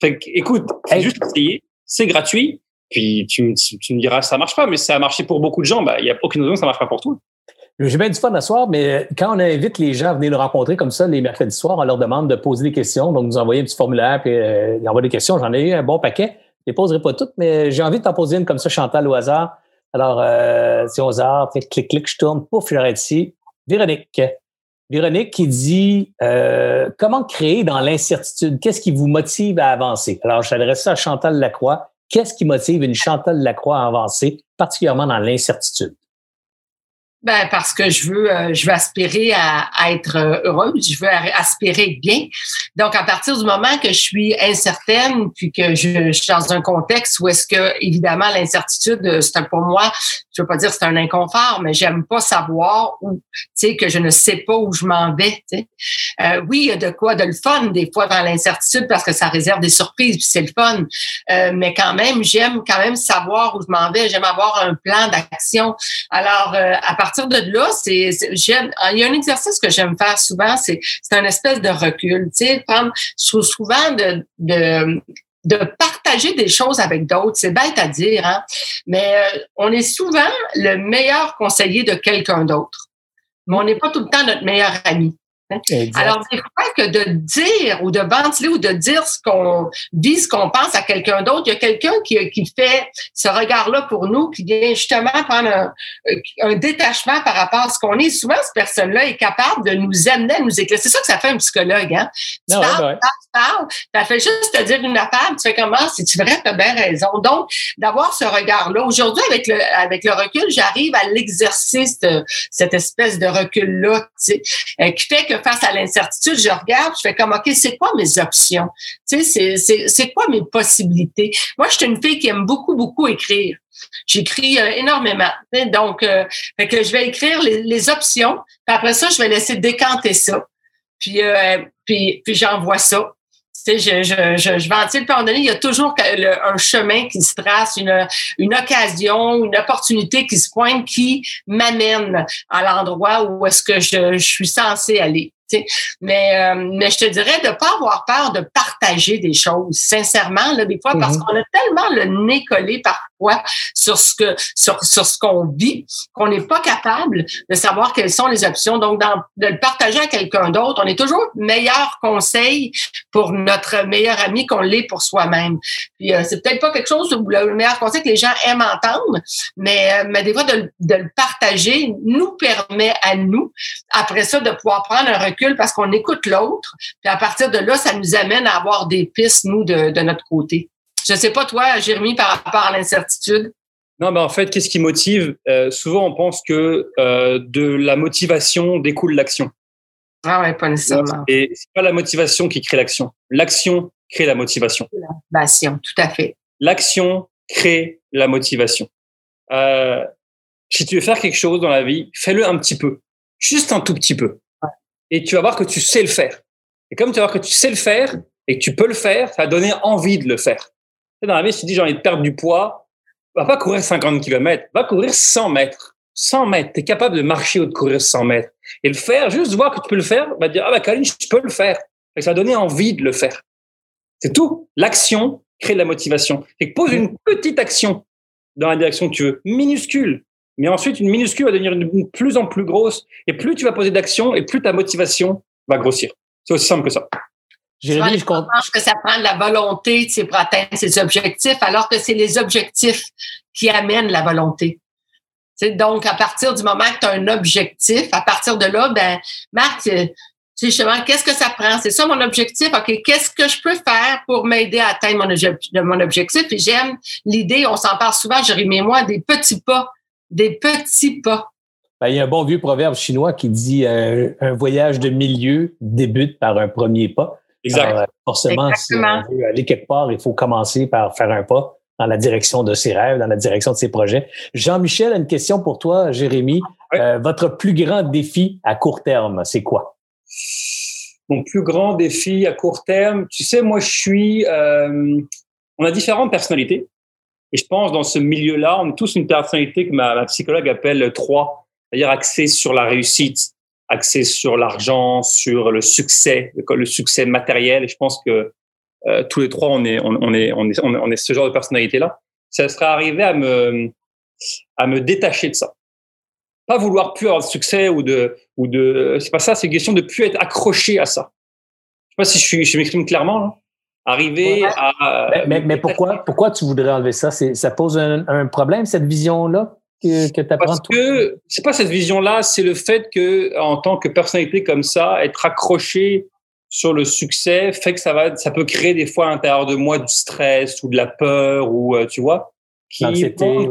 Fait écoute, juste essayer, c'est gratuit. Puis tu, tu, me diras ça marche pas, mais ça a marché pour beaucoup de gens. Ben, il n'y a aucune raison que ça marche pas pour toi. J'ai bien du fun ce soir, mais quand on invite les gens à venir nous rencontrer comme ça les mercredis soirs, on leur demande de poser des questions. Donc, nous envoyer un petit formulaire, puis euh, ils envoient des questions. J'en ai eu un bon paquet. Je les poserai pas toutes, mais j'ai envie de t'en poser une comme ça, Chantal, au hasard. Alors, euh, c'est au hasard, clic, clic, je tourne, pouf, j'arrête ici. Véronique, Véronique qui dit euh, comment créer dans l'incertitude? Qu'est-ce qui vous motive à avancer? Alors, j'adresse ça à Chantal Lacroix. Qu'est-ce qui motive une Chantal Lacroix à avancer, particulièrement dans l'incertitude? Ben parce que je veux, euh, aspirer à, être euh, heureuse, je veux aspirer bien. Donc, à partir du moment que je suis incertaine, puis que je, suis dans un contexte où est-ce que, évidemment, l'incertitude, c'est pour moi, je veux pas dire c'est un inconfort, mais j'aime pas savoir où, tu sais, que je ne sais pas où je m'en vais. Euh, oui, il y a de quoi de le fun des fois dans l'incertitude parce que ça réserve des surprises, puis c'est le fun. Euh, mais quand même, j'aime quand même savoir où je m'en vais. J'aime avoir un plan d'action. Alors, à partir de là, c'est, j'aime, il y a un exercice que j'aime faire souvent, c'est, c'est un espèce de recul. Tu sais, prendre souvent de, de de partager des choses avec d'autres. C'est bête à dire, hein? mais euh, on est souvent le meilleur conseiller de quelqu'un d'autre. Mais on n'est pas tout le temps notre meilleur ami. Alors, des fois que de dire ou de ventiler ou de dire ce qu'on dit, ce qu'on pense à quelqu'un d'autre, il y a quelqu'un qui, qui fait ce regard-là pour nous, qui vient justement prendre un, un, détachement par rapport à ce qu'on est. Souvent, cette personne-là est capable de nous amener à nous éclairer. C'est ça que ça fait un psychologue. Hein? Tu, parles, tu parles, tu parles, fait juste te dire une affaire, tu fais comment, si tu vrai, tu as bien raison. Donc, d'avoir ce regard-là. Aujourd'hui, avec le, avec le recul, j'arrive à l'exercice de cette espèce de recul-là, tu sais, euh, qui fait que face à l'incertitude, je regarde, je fais comme, OK, c'est quoi mes options? Tu sais, c'est quoi mes possibilités? Moi, je suis une fille qui aime beaucoup, beaucoup écrire. J'écris euh, énormément. Donc, euh, fait que je vais écrire les, options. Puis après ça, je vais laisser décanter ça. Puis, euh, puis, puis j'envoie ça. Sais, je, je, je, je ventile. Puis à un moment donné, il y a toujours un chemin qui se trace, une, une occasion, une opportunité qui se pointe qui m'amène à l'endroit où est-ce que je, je suis censé aller. Mais, euh, mais je te dirais de pas avoir peur de partager des choses, sincèrement, là, des fois, parce mm-hmm. qu'on a tellement le nez collé sur ce que sur, sur ce qu'on vit qu'on n'est pas capable de savoir quelles sont les options. Donc, de le partager à quelqu'un d'autre, on est toujours meilleur conseil pour notre meilleur ami qu'on l'est pour soi-même. Puis euh, c'est peut-être pas quelque chose le meilleur conseil que les gens aiment entendre, mais, euh, mais des fois de, de le partager nous permet à nous, après ça, de pouvoir prendre un recul parce qu'on écoute l'autre. Puis à partir de là, ça nous amène à avoir des pistes, nous, de, notre côté. Je ne sais pas, toi, Jérémy, par rapport à l'incertitude. Non, mais en fait, qu'est-ce qui motive? Euh, Souvent, on pense que euh, de la motivation découle l'action. Ah ouais, pas nécessairement. Et c'est pas la motivation qui crée l'action. L'action crée la motivation. L'action, tout à fait. L'action crée la motivation. Euh, si tu veux faire quelque chose dans la vie, fais-le un petit peu, juste un tout petit peu et tu vas voir que tu sais le faire. Et comme tu vas voir que tu sais le faire et que tu peux le faire, ça va donner envie de le faire. Dans la vie, si tu dis j'ai envie de perdre du poids, va pas courir 50 km, va courir 100 mètres. 100 mètres, tu es capable de marcher ou de courir 100 mètres. Et le faire, juste voir que tu peux le faire, va dire, ah bah Kaline, je peux le faire. Et ça va donner envie de le faire. C'est tout. L'action crée de la motivation. Et pose une petite action dans la direction que tu veux, minuscule. Mais ensuite, une minuscule va devenir de plus en plus grosse. Et plus tu vas poser d'action, et plus ta motivation va grossir. C'est aussi simple que ça. Jérémy, je pense que ça prend de la volonté pour atteindre ses objectifs, alors que c'est les objectifs qui amènent la volonté. donc, à partir du moment que tu as un objectif, à partir de là, ben, Marc, c'est justement, qu'est-ce que ça prend? C'est ça mon objectif? OK, qu'est-ce que je peux faire pour m'aider à atteindre mon, mon objectif? Et j'aime l'idée, on s'en parle souvent, Jérémy et moi, des petits pas. Des petits pas. Ben, il y a un bon vieux proverbe chinois qui dit euh, un voyage de milieu débute par un premier pas. Exact. Euh, forcément, si on veut aller quelque part, il faut commencer par faire un pas dans la direction de ses rêves, dans la direction de ses projets. Jean-Michel a une question pour toi, Jérémy. Euh, votre plus grand défi à court terme, c'est quoi? Mon plus grand défi à court terme, tu sais, moi, je suis. Euh, on a différentes personnalités. Et je pense dans ce milieu-là, on est tous une personnalité que ma, psychologue appelle trois, c'est-à-dire axée sur la réussite, axée sur l'argent, sur le succès, le, succès matériel. Et je pense que euh, tous les trois, on est, on, est, on est, on est, ce genre de personnalité-là. Ça serait arrivé à me, à me détacher de ça pas vouloir plus avoir de succès ou de ou de c'est pas ça c'est une question de plus être accroché à ça je sais pas si je suis je m'exprime clairement là. arriver à mais, mais, pourquoi pourquoi tu voudrais enlever ça? Ça pose un, un, problème cette vision là que, que tu apprends parce que c'est pas cette vision là c'est le fait que en tant que personnalité comme ça être accroché sur le succès fait que ça va ça peut créer des fois à l'intérieur de moi du stress ou de la peur ou euh, tu vois l'anxiété ouais.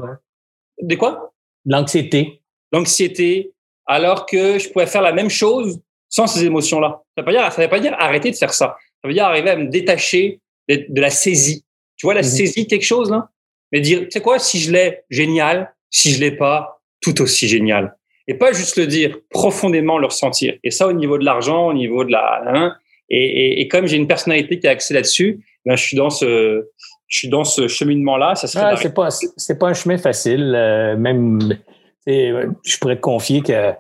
de quoi? L'anxiété l'anxiété, alors que je pourrais faire la même chose sans ces émotions-là. Ça ne veut, pas dire, veut pas dire arrêter de faire ça. Ça veut dire arriver à me détacher de, la saisie. Tu vois, la mhm. saisie quelque chose, là? Mais dire, tu sais quoi, si je l'ai, génial. Si je l'ai pas, tout aussi génial. Et pas juste le dire, profondément le ressentir. Et ça, au niveau de l'argent, au niveau de la... Hein, et, et, comme j'ai une personnalité qui est axée là-dessus, ben, je suis dans ce, je suis dans ce cheminement-là. Ça serait. c'est pas, c'est pas un chemin facile. Euh, même je pourrais te confier que,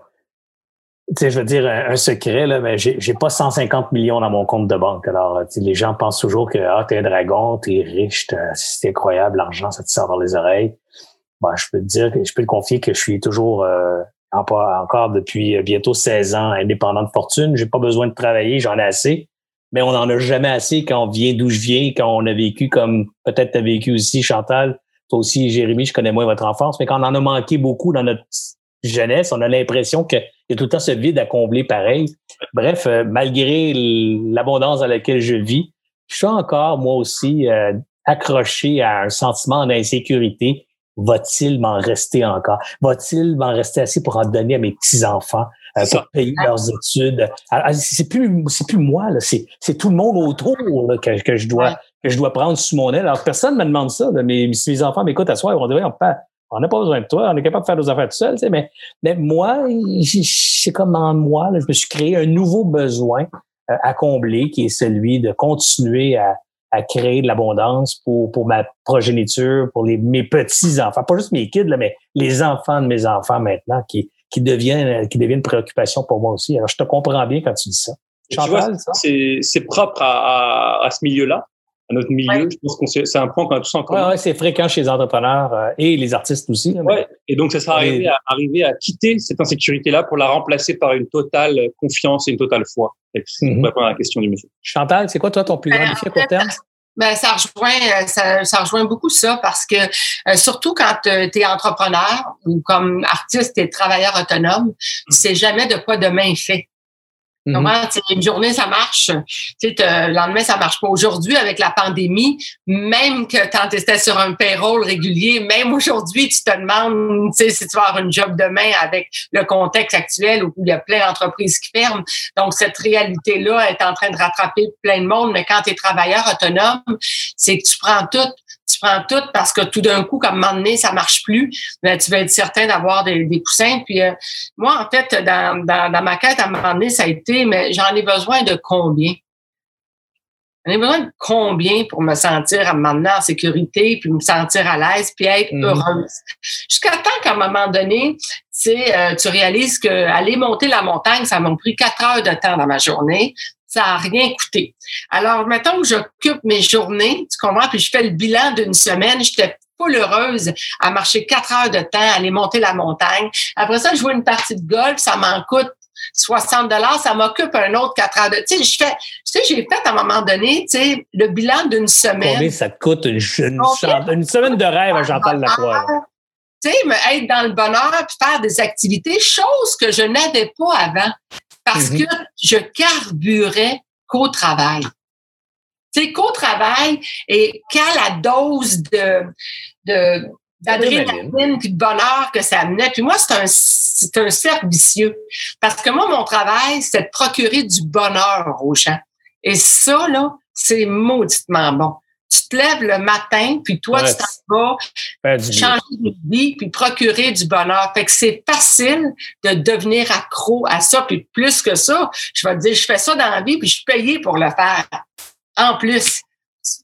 je veux dire, un, secret, là, mais j'ai, j'ai pas 150 millions dans mon compte de banque. Alors, les gens pensent toujours que, ah, t'es un dragon, t'es riche, c'est incroyable, l'argent, ça te sort dans les oreilles. Bon, je peux te dire, je peux te confier que je suis toujours, euh, encore depuis bientôt 16 ans, indépendant de fortune. J'ai pas besoin de travailler, j'en ai assez. Mais on n'en a jamais assez quand on vient d'où je viens, quand on a vécu comme peut-être tu as vécu aussi, Chantal, toi aussi, Jérémy, je connais moins votre enfance, mais quand on en a manqué beaucoup dans notre jeunesse, on a l'impression qu'il y a tout le temps ce vide à combler pareil. Bref, euh, malgré l'abondance dans laquelle je vis, je suis encore, moi aussi, euh, accroché à un sentiment d'insécurité. Va-t-il m'en rester encore? Va-t-il m'en rester assez pour en donner à mes petits-enfants? Euh, pour payer leurs études? C'est plus c'est plus moi là, c'est c'est tout le monde autour là, que, que je dois que je dois prendre sous mon aile. Alors personne me demande ça, mais si mes enfants m'écoutent à soi, ils vont dire on n'a pas besoin de toi, on est capable de faire nos affaires tout seul, tu sais, mais, mais moi, c'est comme en moi, là, je me suis créé un nouveau besoin euh, à combler, qui est celui de continuer à, à créer de l'abondance pour, pour ma progéniture, pour les, mes petits-enfants, pas juste mes kids, là, mais les enfants de mes enfants maintenant, qui, qui deviennent, qui deviennent une préoccupation pour moi aussi. Alors, je te comprends bien quand tu dis ça. Chantal, c'est propre à, à, à ce milieu-là, à notre milieu. Je pense que c'est un point qu'on a tous en commun. Oui, ouais, c'est fréquent chez les entrepreneurs euh, et les artistes aussi. Ouais. Et donc, ça sera arrivé à, arriver à quitter cette insécurité-là pour la remplacer par une totale confiance et une totale foi. C'est mm -hmm. à la question du monsieur. Chantal, c'est quoi toi ton plus grand défi à court terme? Ben, ça rejoint, euh, ça, ça, rejoint beaucoup ça parce que euh, surtout quand euh, tu es entrepreneur ou comme artiste et travailleur autonome, tu sais jamais de quoi demain est fait. Mm-hmm. une journée, ça marche? Tu sais, le lendemain, ça marche pas. Aujourd'hui, avec la pandémie, même que quand tu étais sur un payroll régulier, même aujourd'hui, tu te demandes si tu vas avoir une job demain avec le contexte actuel où il y a plein d'entreprises qui ferment. Donc, cette réalité-là est en train de rattraper plein de monde. Mais quand tu es travailleur autonome, c'est que tu prends tout tu prends tout parce que tout d'un coup, comme un moment donné, ça marche plus, ben, tu vas être certain d'avoir des, des, coussins. Puis euh, moi, en fait, dans, dans, dans, ma quête, à un moment donné, ça a été, mais j'en ai besoin de combien? J'en ai besoin de combien pour me sentir à un moment donné en sécurité, puis me sentir à l'aise, puis être mm-hmm. heureuse? Jusqu'à temps qu'à un moment donné, euh, tu réalises que aller monter la montagne, ça m'a pris quatre heures de temps dans ma journée ça n'a rien coûté. Alors, mettons que j'occupe mes journées, tu comprends, puis je fais le bilan d'une semaine, j'étais full heureuse à marcher quatre heures de temps, aller monter la montagne. Après ça, je vois une partie de golf, ça m'en coûte 60 dollars, ça m'occupe un autre 4 heures de. Tu sais, je fais, tu sais, j'ai fait à un moment donné, tu sais, le bilan d'une semaine. Combien ça te coûte une, une, semaine de rêve à Jean-Paul Lacroix? Tu sais, être dans le bonheur puis faire des activités, chose que je n'avais pas avant parce mm-hmm. que je carburais qu'au travail. Tu sais, qu'au travail et qu'à la dose de, de d'adrénaline puis de bonheur que ça amenait. Puis moi, c'est un, c'est un cercle vicieux. Parce que moi, mon travail, c'est de procurer du bonheur aux gens. Et ça, là, c'est mauditement bon. Tu te lèves le matin, puis toi, tu t'en vas changer de vie, puis procurer du bonheur. Fait que c'est facile de devenir accro à ça. Puis plus que ça, je vais te dire, je fais ça dans la vie, puis je suis payé pour le faire en plus.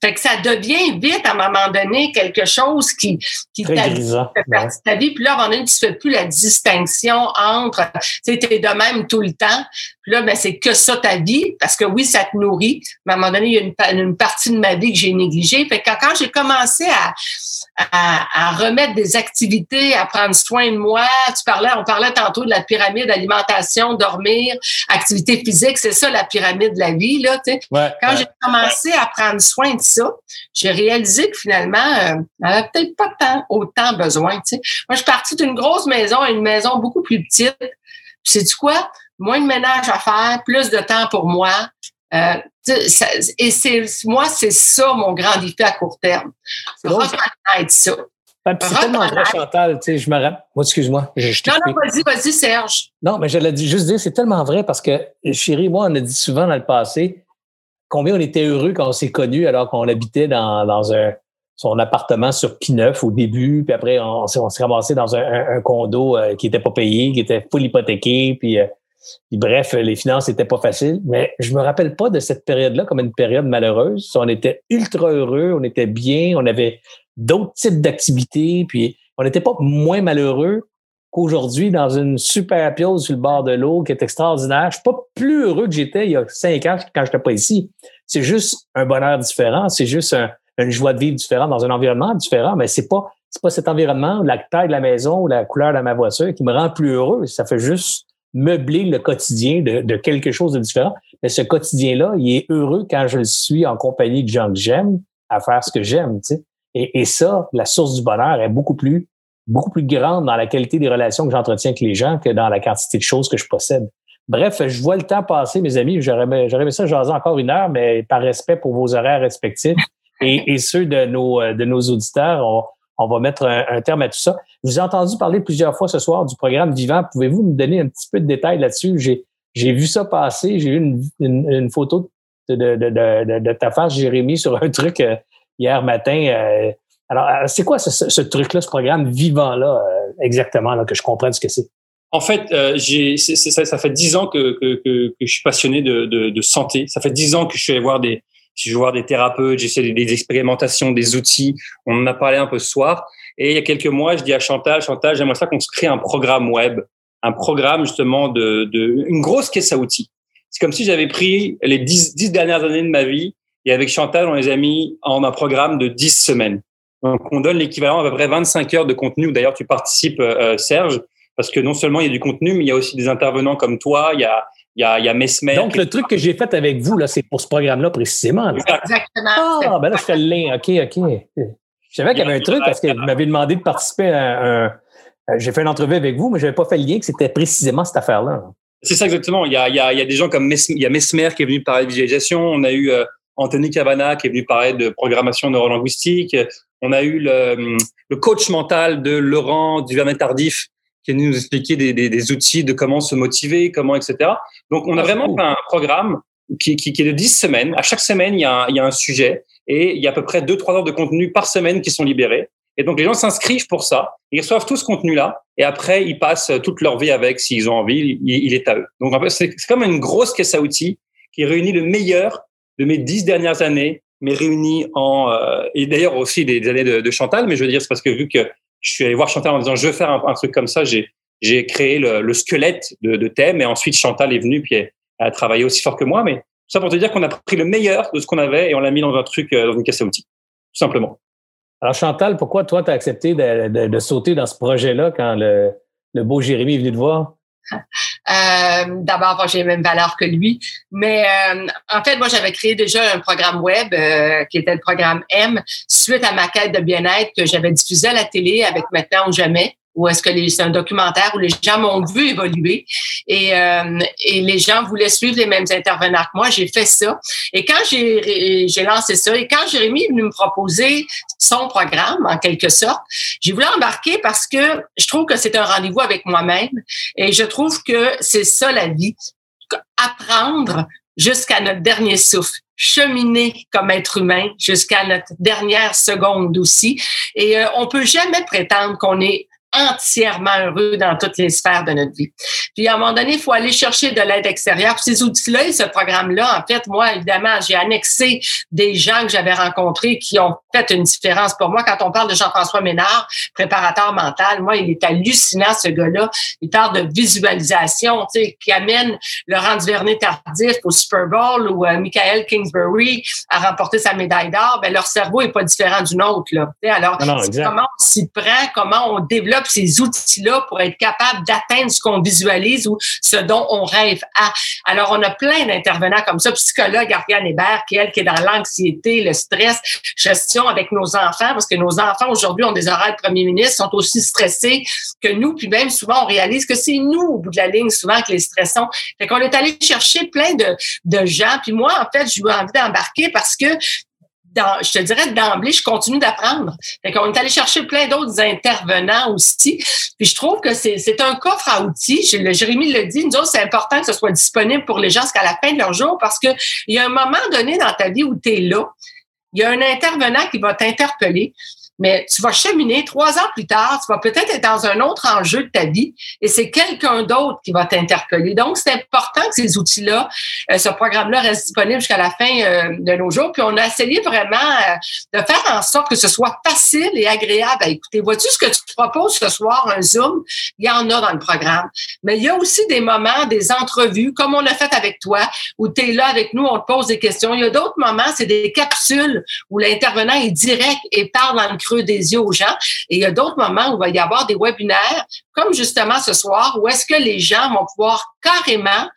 Fait que ça devient vite, à un moment donné, quelque chose qui, qui fait partie de ta vie. Puis là, à un moment donné, tu fais plus la distinction entre, tu sais, t'es de même tout le temps. Puis là, ben, c'est que ça ta vie, parce que oui, ça te nourrit. Mais à un moment donné, il y a une, une partie de ma vie que j'ai négligée. Fait que quand j'ai commencé à, à, remettre des activités, à prendre soin de moi. Tu parlais, on parlait tantôt de la pyramide alimentation, dormir, activité physique, c'est ça la pyramide de la vie là. Tu sais. Quand j'ai commencé à prendre soin de ça, j'ai réalisé que finalement, euh, j'avais peut-être pas tant, autant besoin. Moi, je suis partie d'une grosse maison à une maison beaucoup plus petite. C'est du quoi? Moins de ménage à faire, plus de temps pour moi. Euh, et c'est moi, c'est ça mon grand défi à court terme. Reconnaître ça. C'est tellement vrai, Chantal. Tu sais, je me rappelle. Moi, excuse-moi. non, non, vas-y, vas-y, Serge. Non, mais je l'ai juste dire, c'est tellement vrai parce que chérie, moi, on a dit souvent dans le passé combien on était heureux quand on s'est connus alors qu'on habitait dans, dans un, son appartement sur P9 au début, puis après, on, s'est ramassé dans un, condo euh, qui n'était pas payé, qui était full hypothéqué, puis euh, bref, les finances n'étaient pas faciles, mais je me rappelle pas de cette période-là comme une période malheureuse. On était ultra heureux, on était bien, on avait d'autres types d'activités, puis on n'était pas moins malheureux qu'aujourd'hui dans une super piose sur le bord de l'eau qui est extraordinaire. Je suis pas plus heureux que j'étais il y a cinq ans quand j'étais pas ici. C'est juste un bonheur différent, c'est juste une joie de vivre différente dans un environnement différent, mais c'est pas c'est pas cet environnement, la taille de la maison ou la couleur de ma voiture qui me rend plus heureux. Ça fait juste meubler le quotidien de, quelque chose de différent. Mais ce quotidien-là, il est heureux quand je suis en compagnie de gens que j'aime à faire ce que j'aime. Tu sais. et, et, ça, la source du bonheur est beaucoup plus, beaucoup plus grande dans la qualité des relations que j'entretiens avec les gens que dans la quantité de choses que je possède. Bref, je vois le temps passer, mes amis. J'aurais aimé ça jaser encore une heure, mais par respect pour vos horaires respectifs et, ceux de nos, de nos auditeurs, on, on va mettre un, terme à tout ça. Vous ai entendu parler plusieurs fois ce soir du programme Vivant. Pouvez-vous me donner un petit peu de détails là-dessus? J'ai, vu ça passer. J'ai eu une, photo de, de, de, de, ta face, Jérémy, sur un truc euh, hier matin. Euh. alors, euh, c'est quoi ce, truc-là, ce programme Vivant-là, exactement, là, que je comprenne ce que c'est? En fait, j'ai, ça, fait dix ans que, que, je suis passionné de, santé. Ça fait dix ans que je suis allé voir des, je vais voir des thérapeutes, j'essaie des, expérimentations, des outils. On en a parlé un peu ce soir. Et il y a quelques mois, je dis à Chantal, Chantal, j'aimerais ça qu'on se crée un programme web, un programme justement de, de une grosse caisse à outils. C'est comme si j'avais pris les dix, dix dernières années de ma vie et avec Chantal, on les a mis en un programme de dix semaines. Donc, on donne l'équivalent à peu près 25 heures de contenu. D'ailleurs, tu participes, euh, Serge, parce que non seulement il y a du contenu, mais il y a aussi des intervenants comme toi. Il y a, il y a, il y a Mesmer. Donc, le truc que j'ai fait avec vous, là, c'est pour ce programme-là précisément. Exactement. Ah, ben là, je fais le lien. OK, OK. Je savais qu'il y avait un truc parce que vous m'avez demandé de participer à un. Euh, j'ai fait une entrevue avec vous, mais je n'avais pas fait le lien que c'était précisément cette affaire-là. C'est ça exactement. Il y, a, il, y a, il y a des gens comme Mesmer, il y a Mesmer qui est venu parler de visualisation. On a eu euh, Anthony Cavana qui est venu parler de programmation neurolinguistique. On a eu le, le coach mental de Laurent Duvernay Tardif qui est venu nous expliquer des, des, des, outils de comment se motiver, comment, etc. Donc, on a ah, vraiment un programme qui, qui, qui, est de 10 semaines. À chaque semaine, il y, a un, il y a un sujet et il y a à peu près 2-3 heures de contenu par semaine qui sont libérés. Et donc, les gens s'inscrivent pour ça. Ils reçoivent tout ce contenu-là et après, ils passent toute leur vie avec s'ils ont envie. Il, il, est à eux. Donc, c'est comme une grosse caisse à outils qui réunit le meilleur de mes 10 dernières années, mais réunis en... Euh, et d'ailleurs aussi des, années de, de Chantal, mais je veux dire, c'est parce que vu que je suis allé voir Chantal en disant je veux faire un, truc comme ça. J'ai j'ai créé le, le squelette de, de, thème et ensuite Chantal est venue puis elle, a travaillé aussi fort que moi. Mais ça pour te dire qu'on a pris le meilleur de ce qu'on avait et on l'a mis dans un truc euh, dans une caisse à outils, tout simplement. Alors Chantal, pourquoi toi tu as accepté de, de, de, sauter dans ce projet-là quand le, le beau Jérémy est venu te voir? *laughs* Euh, D'abord, j'ai les mêmes valeurs que lui. Mais euh, en fait, moi, j'avais créé déjà un programme web euh, qui était le programme M suite à ma quête de bien-être que j'avais diffusé à la télé avec Maintenant ou jamais ou est-ce que c'est un documentaire où les gens m'ont vu évoluer et, euh, et les gens voulaient suivre les mêmes intervenants que moi. J'ai fait ça. Et quand j'ai lancé ça, et quand Jérémy est venu me proposer son programme, en quelque sorte, j'ai voulu embarquer parce que je trouve que c'est un rendez-vous avec moi-même et je trouve que c'est ça la vie. Apprendre jusqu'à notre dernier souffle cheminer comme être humain jusqu'à notre dernière seconde aussi. Et euh, on peut jamais prétendre qu'on est entièrement heureux dans toutes les sphères de notre vie. Puis à un moment donné, il faut aller chercher de l'aide extérieure. Puis ces outils-là et ce programme-là, en fait, moi, évidemment, j'ai annexé des gens que j'avais rencontrés qui ont fait une différence pour moi. Quand on parle de Jean-François Ménard, préparateur mental, moi, il est hallucinant, ce gars-là. Il parle de visualisation, tu sais, qui amène Laurent Duvernay-Tardif au Super Bowl ou euh, Michael Kingsbury à remporter sa médaille d'or. Ben, leur cerveau est pas différent du nôtre, là. alors, comment on s'y prend, comment on développe ces outils-là pour être capable d'atteindre ce qu'on visualise ou ce dont on rêve à. Alors, on a plein d'intervenants comme ça. Psychologue Ariane Hébert, qui elle, qui est dans l'anxiété, le stress, gestion avec nos enfants, parce que nos enfants aujourd'hui ont des horaires de premier ministre, sont aussi stressés que nous, puis même souvent, on réalise que c'est nous, au bout de la ligne, souvent, que les stressons. Fait qu'on est allé chercher plein de, gens. Puis moi, en fait, j'ai eu envie d'embarquer parce que je te dirais d'emblée, je continue d'apprendre. Fait qu'on est allé chercher plein d'autres intervenants aussi. Puis je trouve que c'est un coffre à outils. Jérémy le dit, nous autres, c'est important que ce soit disponible pour les gens jusqu'à la fin de leur jour parce qu'il y a un moment donné dans ta vie où tu es là. Il y a un intervenant qui va t'interpeller mais tu vas cheminer trois ans plus tard, tu vas peut-être être dans un autre enjeu de ta vie et c'est quelqu'un d'autre qui va t'interpeller. Donc, c'est important que ces outils-là, euh, ce programme-là reste disponible jusqu'à la fin euh, de nos jours. Puis, on a essayé vraiment euh, de faire en sorte que ce soit facile et agréable à écouter. Vois-tu ce que tu proposes ce soir, un Zoom? Il y en a dans le programme. Mais il y a aussi des moments, des entrevues, comme on l'a fait avec toi, où tu es là avec nous, on te pose des questions. Il y a d'autres moments, c'est des capsules où l'intervenant est direct et parle dans le des yeux aux gens. Et il y a d'autres moments où il va y avoir des webinaires, comme justement ce soir, où est-ce que les gens vont pouvoir carrément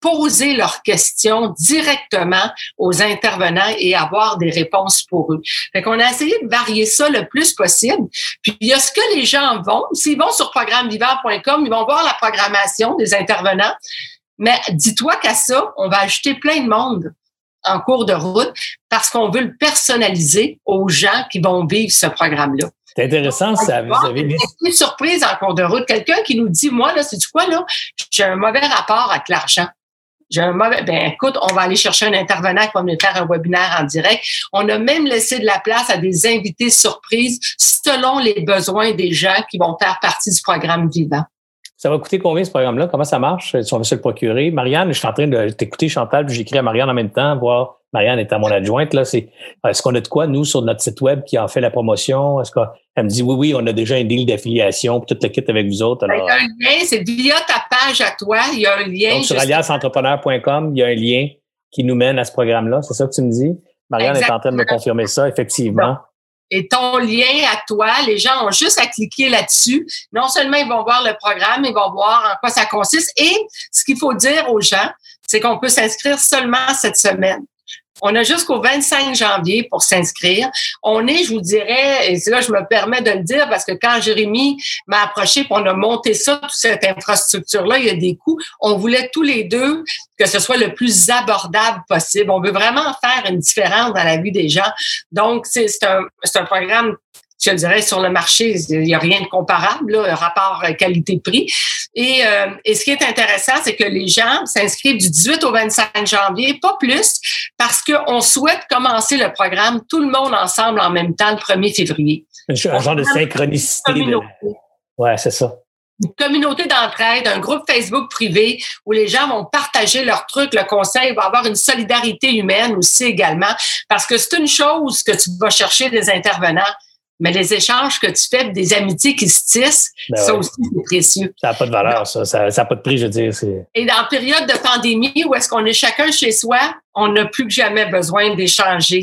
poser leurs questions directement aux intervenants et avoir des réponses pour eux. Fait qu'on a essayé de varier ça le plus possible. Puis il y a ce que les gens vont, s'ils vont sur programmevivant.com, ils vont voir la programmation des intervenants. Mais dis-toi qu'à ça, on va ajouter plein de monde en cours de route parce qu'on veut le personnaliser aux gens qui vont vivre ce programme-là. C'est intéressant, ça. Vous avez une surprise en cours de route. Quelqu'un qui nous dit, moi, là, c'est du quoi, là? J'ai un mauvais rapport avec l'argent. J'ai un mauvais, ben, écoute, on va aller chercher un intervenant qui va me faire un webinaire en direct. On a même laissé de la place à des invités surprises selon les besoins des gens qui vont faire partie du programme vivant. Ça va coûter combien ce programme-là? Comment ça marche? Si on veut se le procurer? Marianne, je suis en train de t'écouter, Chantal, puis j'écris à Marianne en même temps, voir Marianne est à mon adjointe. Là, c'est, est-ce qu'on a de quoi, nous, sur notre site web qui en fait la promotion? Est-ce qu'elle me dit oui, oui, on a déjà un deal d'affiliation, puis tout le kit avec vous autres. Il y a un lien, c'est via ta page à toi, il y a un lien. Donc, sur aliasentrepreneur.com, il y a un lien qui nous mène à ce programme-là. C'est ça que tu me dis? Marianne est en train de me confirmer ça, effectivement et ton lien à toi, les gens ont juste à cliquer là-dessus. Non seulement ils vont voir le programme, ils vont voir en quoi ça consiste. Et ce qu'il faut dire aux gens, c'est qu'on peut s'inscrire seulement cette semaine. On a jusqu'au 25 janvier pour s'inscrire. On est, je vous dirais, et là je me permets de le dire parce que quand Jérémy m'a approché pour on a monté ça, toute cette infrastructure-là, il y a des coûts. On voulait tous les deux que ce soit le plus abordable possible. On veut vraiment faire une différence dans la vie des gens. Donc, c'est un, un programme je dirais, sur le marché, il n'y a rien de comparable, là, rapport qualité-prix. Et, euh, et ce qui est intéressant, c'est que les gens s'inscrivent du 18 au 25 janvier, pas plus, parce qu'on souhaite commencer le programme tout le monde ensemble en même temps le 1er février. Un genre de synchronicité. De... Ouais, c'est ça une communauté d'entraide, un groupe Facebook privé où les gens vont partager leurs trucs, le conseil, va avoir une solidarité humaine aussi également, parce que c'est une chose que tu vas chercher des intervenants, mais les échanges que tu fais, des amitiés qui se tissent, ben ça aussi, c'est précieux. Ça n'a pas de valeur, ça. Ça n'a pas de prix, je veux dire. Et dans la période de pandémie où est-ce qu'on est chacun chez soi, on n'a plus que jamais besoin d'échanger.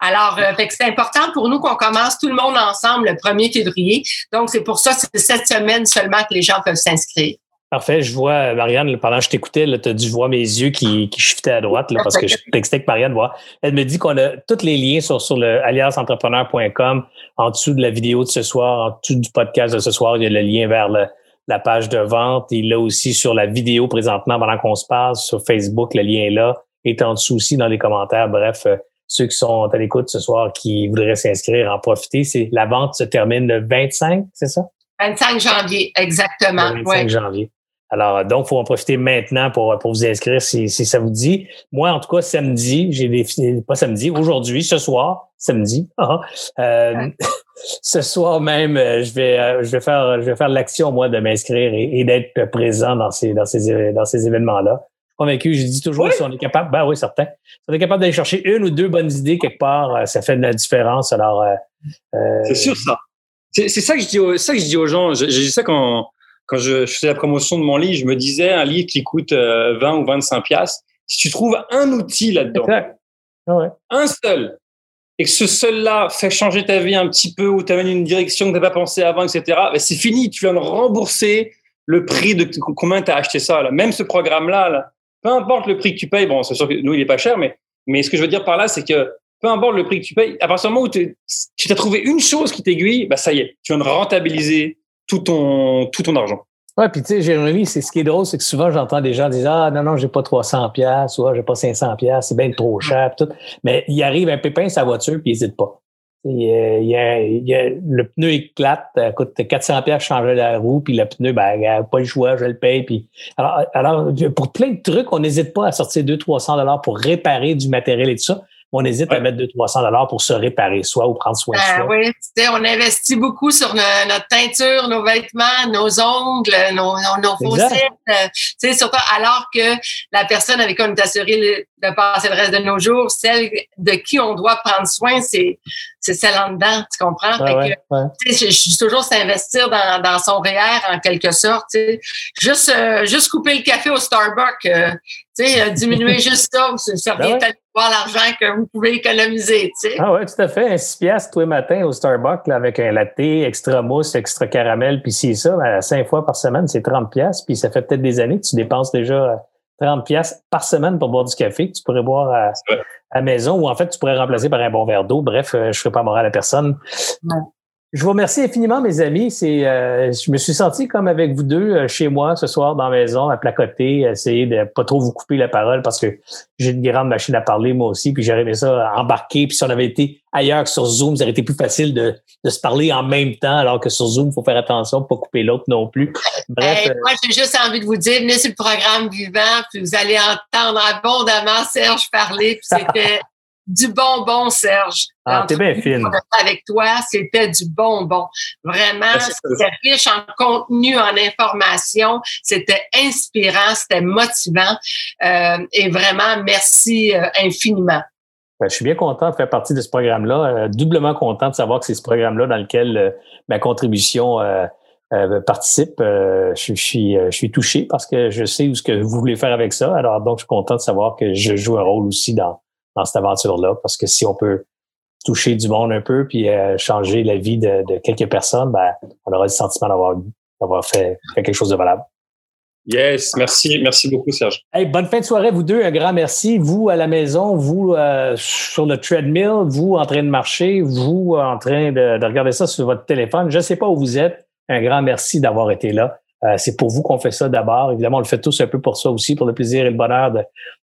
Alors, euh, c'est important pour nous qu'on commence tout le monde ensemble le 1er février. Donc, c'est pour ça que c'est cette semaine seulement que les gens peuvent s'inscrire. Parfait. Je vois, Marianne, pendant que je t'écoutais, tu as dû voir mes yeux qui, qui shiftaient à droite là, parce que je textais que Marianne voit. Elle me dit qu'on a tous les liens sur, sur le allianceentrepreneur.com en dessous de la vidéo de ce soir, en dessous du podcast de ce soir. Il y a le lien vers la page de vente. Il là aussi sur la vidéo présentement pendant qu'on se parle sur Facebook. Le lien est là. est en dessous aussi dans les commentaires. Bref, euh, ceux qui sont à l'écoute ce soir qui voudraient s'inscrire, en profiter. C'est la vente se termine le 25, c'est ça? 25 janvier, exactement. Le 25 janvier. Alors, donc, faut en profiter maintenant pour, pour vous inscrire si, si ça vous dit. Moi, en tout cas, samedi, j'ai défini, pas samedi, aujourd'hui, ce soir, samedi, ah, euh, *laughs* ce soir même, euh, je vais, euh, je vais faire, je vais faire l'action, moi, de m'inscrire et, d'être présent dans ces, dans ces, dans ces événements-là. Je suis convaincu, je dis toujours, si on est capable, ben oui, certain. Si on est capable d'aller chercher une ou deux bonnes idées quelque part, ça fait de la différence. Alors, c'est sûr, ça. C'est ça que je dis, ça que je dis aux gens. J'ai dit ça quand, quand je, faisais la promotion de mon livre, je me disais un livre qui coûte 20 euh, ou 25 piastres, si tu trouves un outil là-dedans, ah un seul, et que ce seul-là fait changer ta vie un petit peu ou t'amène une direction que t'as pas pensé avant, etc., ben c'est fini. Tu viens de rembourser le prix de combien tu as acheté ça. Là. Même ce programme-là, là, peu importe le prix que tu payes, bon, c'est sûr que nous, il est pas cher, mais, mais ce que je veux dire par là, c'est que peu importe le prix que tu payes, à partir du moment où tu t'as trouvé une chose qui t'aiguille, bah ça y est, tu viens de rentabiliser tout ton, tout ton argent. Ouais, puis tu sais, Jérémy, c'est ce qui est drôle, c'est que souvent j'entends des gens dire ah non non j'ai pas 300 pièces ou ah, j'ai pas 500 pièces, c'est bien trop cher tout. Mais il arrive un pépin sa voiture puis il hésite pas. Il il le pneu éclate, ça coûte 400 pièces changer la roue puis le pneu ben il a pas le choix, je le paye puis alors alors pour plein de trucs, on n'hésite pas à sortir 2 300 dollars pour réparer du matériel et tout ça on hésite à mettre 200-300 dollars pour se réparer soi ou prendre soin de ben soi. Oui, on investit beaucoup sur notre teinture, nos vêtements, nos ongles, nos, nos, faussettes. Euh, surtout alors que la personne avec qui on est assuré de passer le reste de nos jours, celle de qui on doit prendre soin, c'est c'est celle en dedans, tu comprends? Je, je, dis toujours s'investir dans, dans son REER en quelque sorte. Juste, euh, juste couper le café au Starbucks, euh, sais, diminuer *laughs* juste ça, ça revient ben voir l'argent que vous pouvez économiser. sais. Ah oui, tout à fait. Un 6 piastres tous les matins au Starbucks là, avec un latte, extra mousse, extra caramel, puis c'est ça, ben, cinq fois par semaine, c'est 30 piastres, puis ça fait peut-être des années que tu dépenses déjà 30 pièces par semaine pour boire du café que tu pourrais boire à, la maison ou en fait tu pourrais remplacer par un bon verre d'eau. Bref, euh, je ne ferai pas moral à personne. Je vous remercie infiniment, mes amis. C'est, euh, je me suis senti comme avec vous deux euh, chez moi ce soir dans la maison, à placoter, essayer de pas trop vous couper la parole parce que j'ai une grande machine à parler moi aussi, puis j'aurais aimé ça embarquer. Puis si on avait été ailleurs que sur Zoom, ça aurait été plus facile de, de se parler en même temps, alors que sur Zoom, il faut faire attention, pas couper l'autre non plus. Bref, euh, moi, j'ai juste envie de vous dire, venez sur le programme vivant, puis vous allez entendre abondamment Serge parler, puis c'était *laughs* du bonbon, Serge. Ah, t'es bien fine. Avec toi, c'était du bonbon. Vraiment, c'était riche en contenu, en information. C'était inspirant, c'était motivant. Euh, et vraiment, merci euh, infiniment. Ben, je suis bien content de faire partie de ce programme-là. Euh, doublement content de savoir que c'est ce programme-là dans lequel ma contribution participe. je, suis, je suis touché parce que je sais où ce que vous voulez faire avec ça. Alors donc, je suis content de savoir que je joue un rôle aussi dans, dans cette aventure-là, parce que si on peut toucher du monde un peu puis euh, changer la vie de, quelques personnes, ben, on aura le sentiment d'avoir d'avoir fait, quelque chose de valable. Yes, merci, merci beaucoup, Serge. Hey, bonne fin de soirée, vous deux. Un grand merci. Vous à la maison, vous euh, sur le treadmill, vous en train de marcher, vous en train de, de regarder ça sur votre téléphone. Je ne sais pas où vous êtes. Un grand merci d'avoir été là. Euh, c'est pour vous qu'on fait ça d'abord. Évidemment, on le fait tous un peu pour ça aussi, pour le plaisir et le bonheur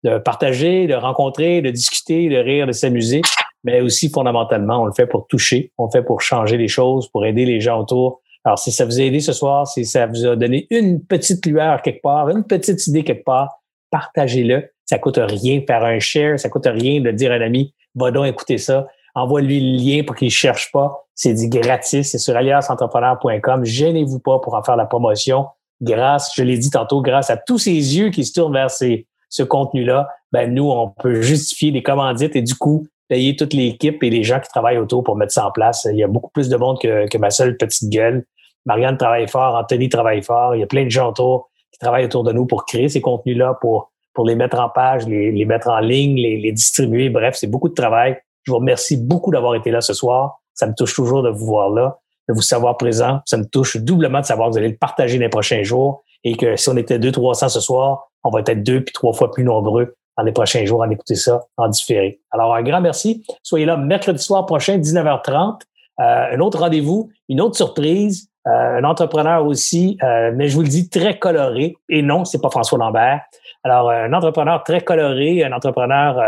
de, partager, de rencontrer, de discuter, de rire, de s'amuser. Mais aussi, fondamentalement, on le fait pour toucher, on le fait pour changer les choses, pour aider les gens autour. Alors, si ça vous a aidé ce soir, si ça vous a donné une petite lueur quelque part, une petite idée quelque part, partagez-le. Ça coûte rien de faire un share, ça coûte rien de dire à un ami, va donc écouter ça envoie-lui le lien pour qu'il cherche pas. C'est dit gratis. C'est sur aliasentrepreneur.com. Gênez-vous pas pour en faire la promotion. Grâce, je l'ai dit tantôt, grâce à tous ces yeux qui se tournent vers ces, ce contenu-là, ben nous, on peut justifier les commandites et du coup, payer toute l'équipe et les gens qui travaillent autour pour mettre ça en place. Il y a beaucoup plus de monde que, que ma seule petite gueule. Marianne travaille fort, Anthony travaille fort. Il y a plein de gens autour qui travaillent autour de nous pour créer ces contenus-là, pour, pour les mettre en page, les, les mettre en ligne, les, les distribuer. Bref, c'est beaucoup de travail. Je vous remercie beaucoup d'avoir été là ce soir. Ça me touche toujours de vous voir là, de vous savoir présent. Ça me touche doublement de savoir que vous allez le partager les prochains jours et que si on était deux, 300 ce soir, on va être deux puis trois fois plus nombreux dans les prochains jours à écouter ça en différé. Alors, un grand merci. Soyez là mercredi soir prochain, 19h30. Euh, un autre rendez-vous, une autre surprise, euh, un entrepreneur aussi, euh, mais je vous le dis, très coloré. Et non, c'est pas François Lambert. Alors, un entrepreneur très coloré, un entrepreneur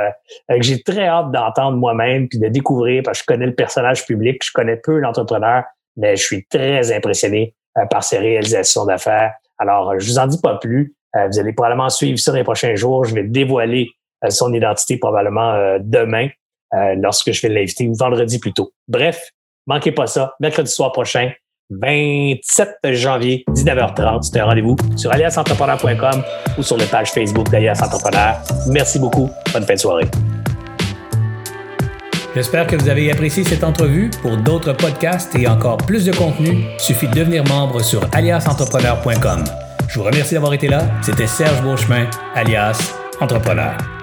que j'ai très hâte d'entendre moi-même puis de découvrir parce que je connais le personnage public, je connais peu l'entrepreneur, mais je suis très impressionné par ses réalisations d'affaires. Alors, je vous en dis pas plus. vous allez probablement suivre ça dans les prochains jours. Je vais dévoiler son identité probablement demain lorsque je vais l'inviter ou vendredi plutôt. Bref, Manquez pas ça. Mercredi soir prochain, 27 janvier, 19h30. C'est un rendez-vous sur aliasentrepreneur.com ou sur les pages Facebook d'Alias Entrepreneur. Merci beaucoup. Bonne fin de soirée. J'espère que vous avez apprécié cette entrevue. Pour d'autres podcasts et encore plus de contenu, suffit de devenir membre sur aliasentrepreneur.com. Je vous remercie d'avoir été là. C'était Serge Beauchemin, alias Entrepreneur.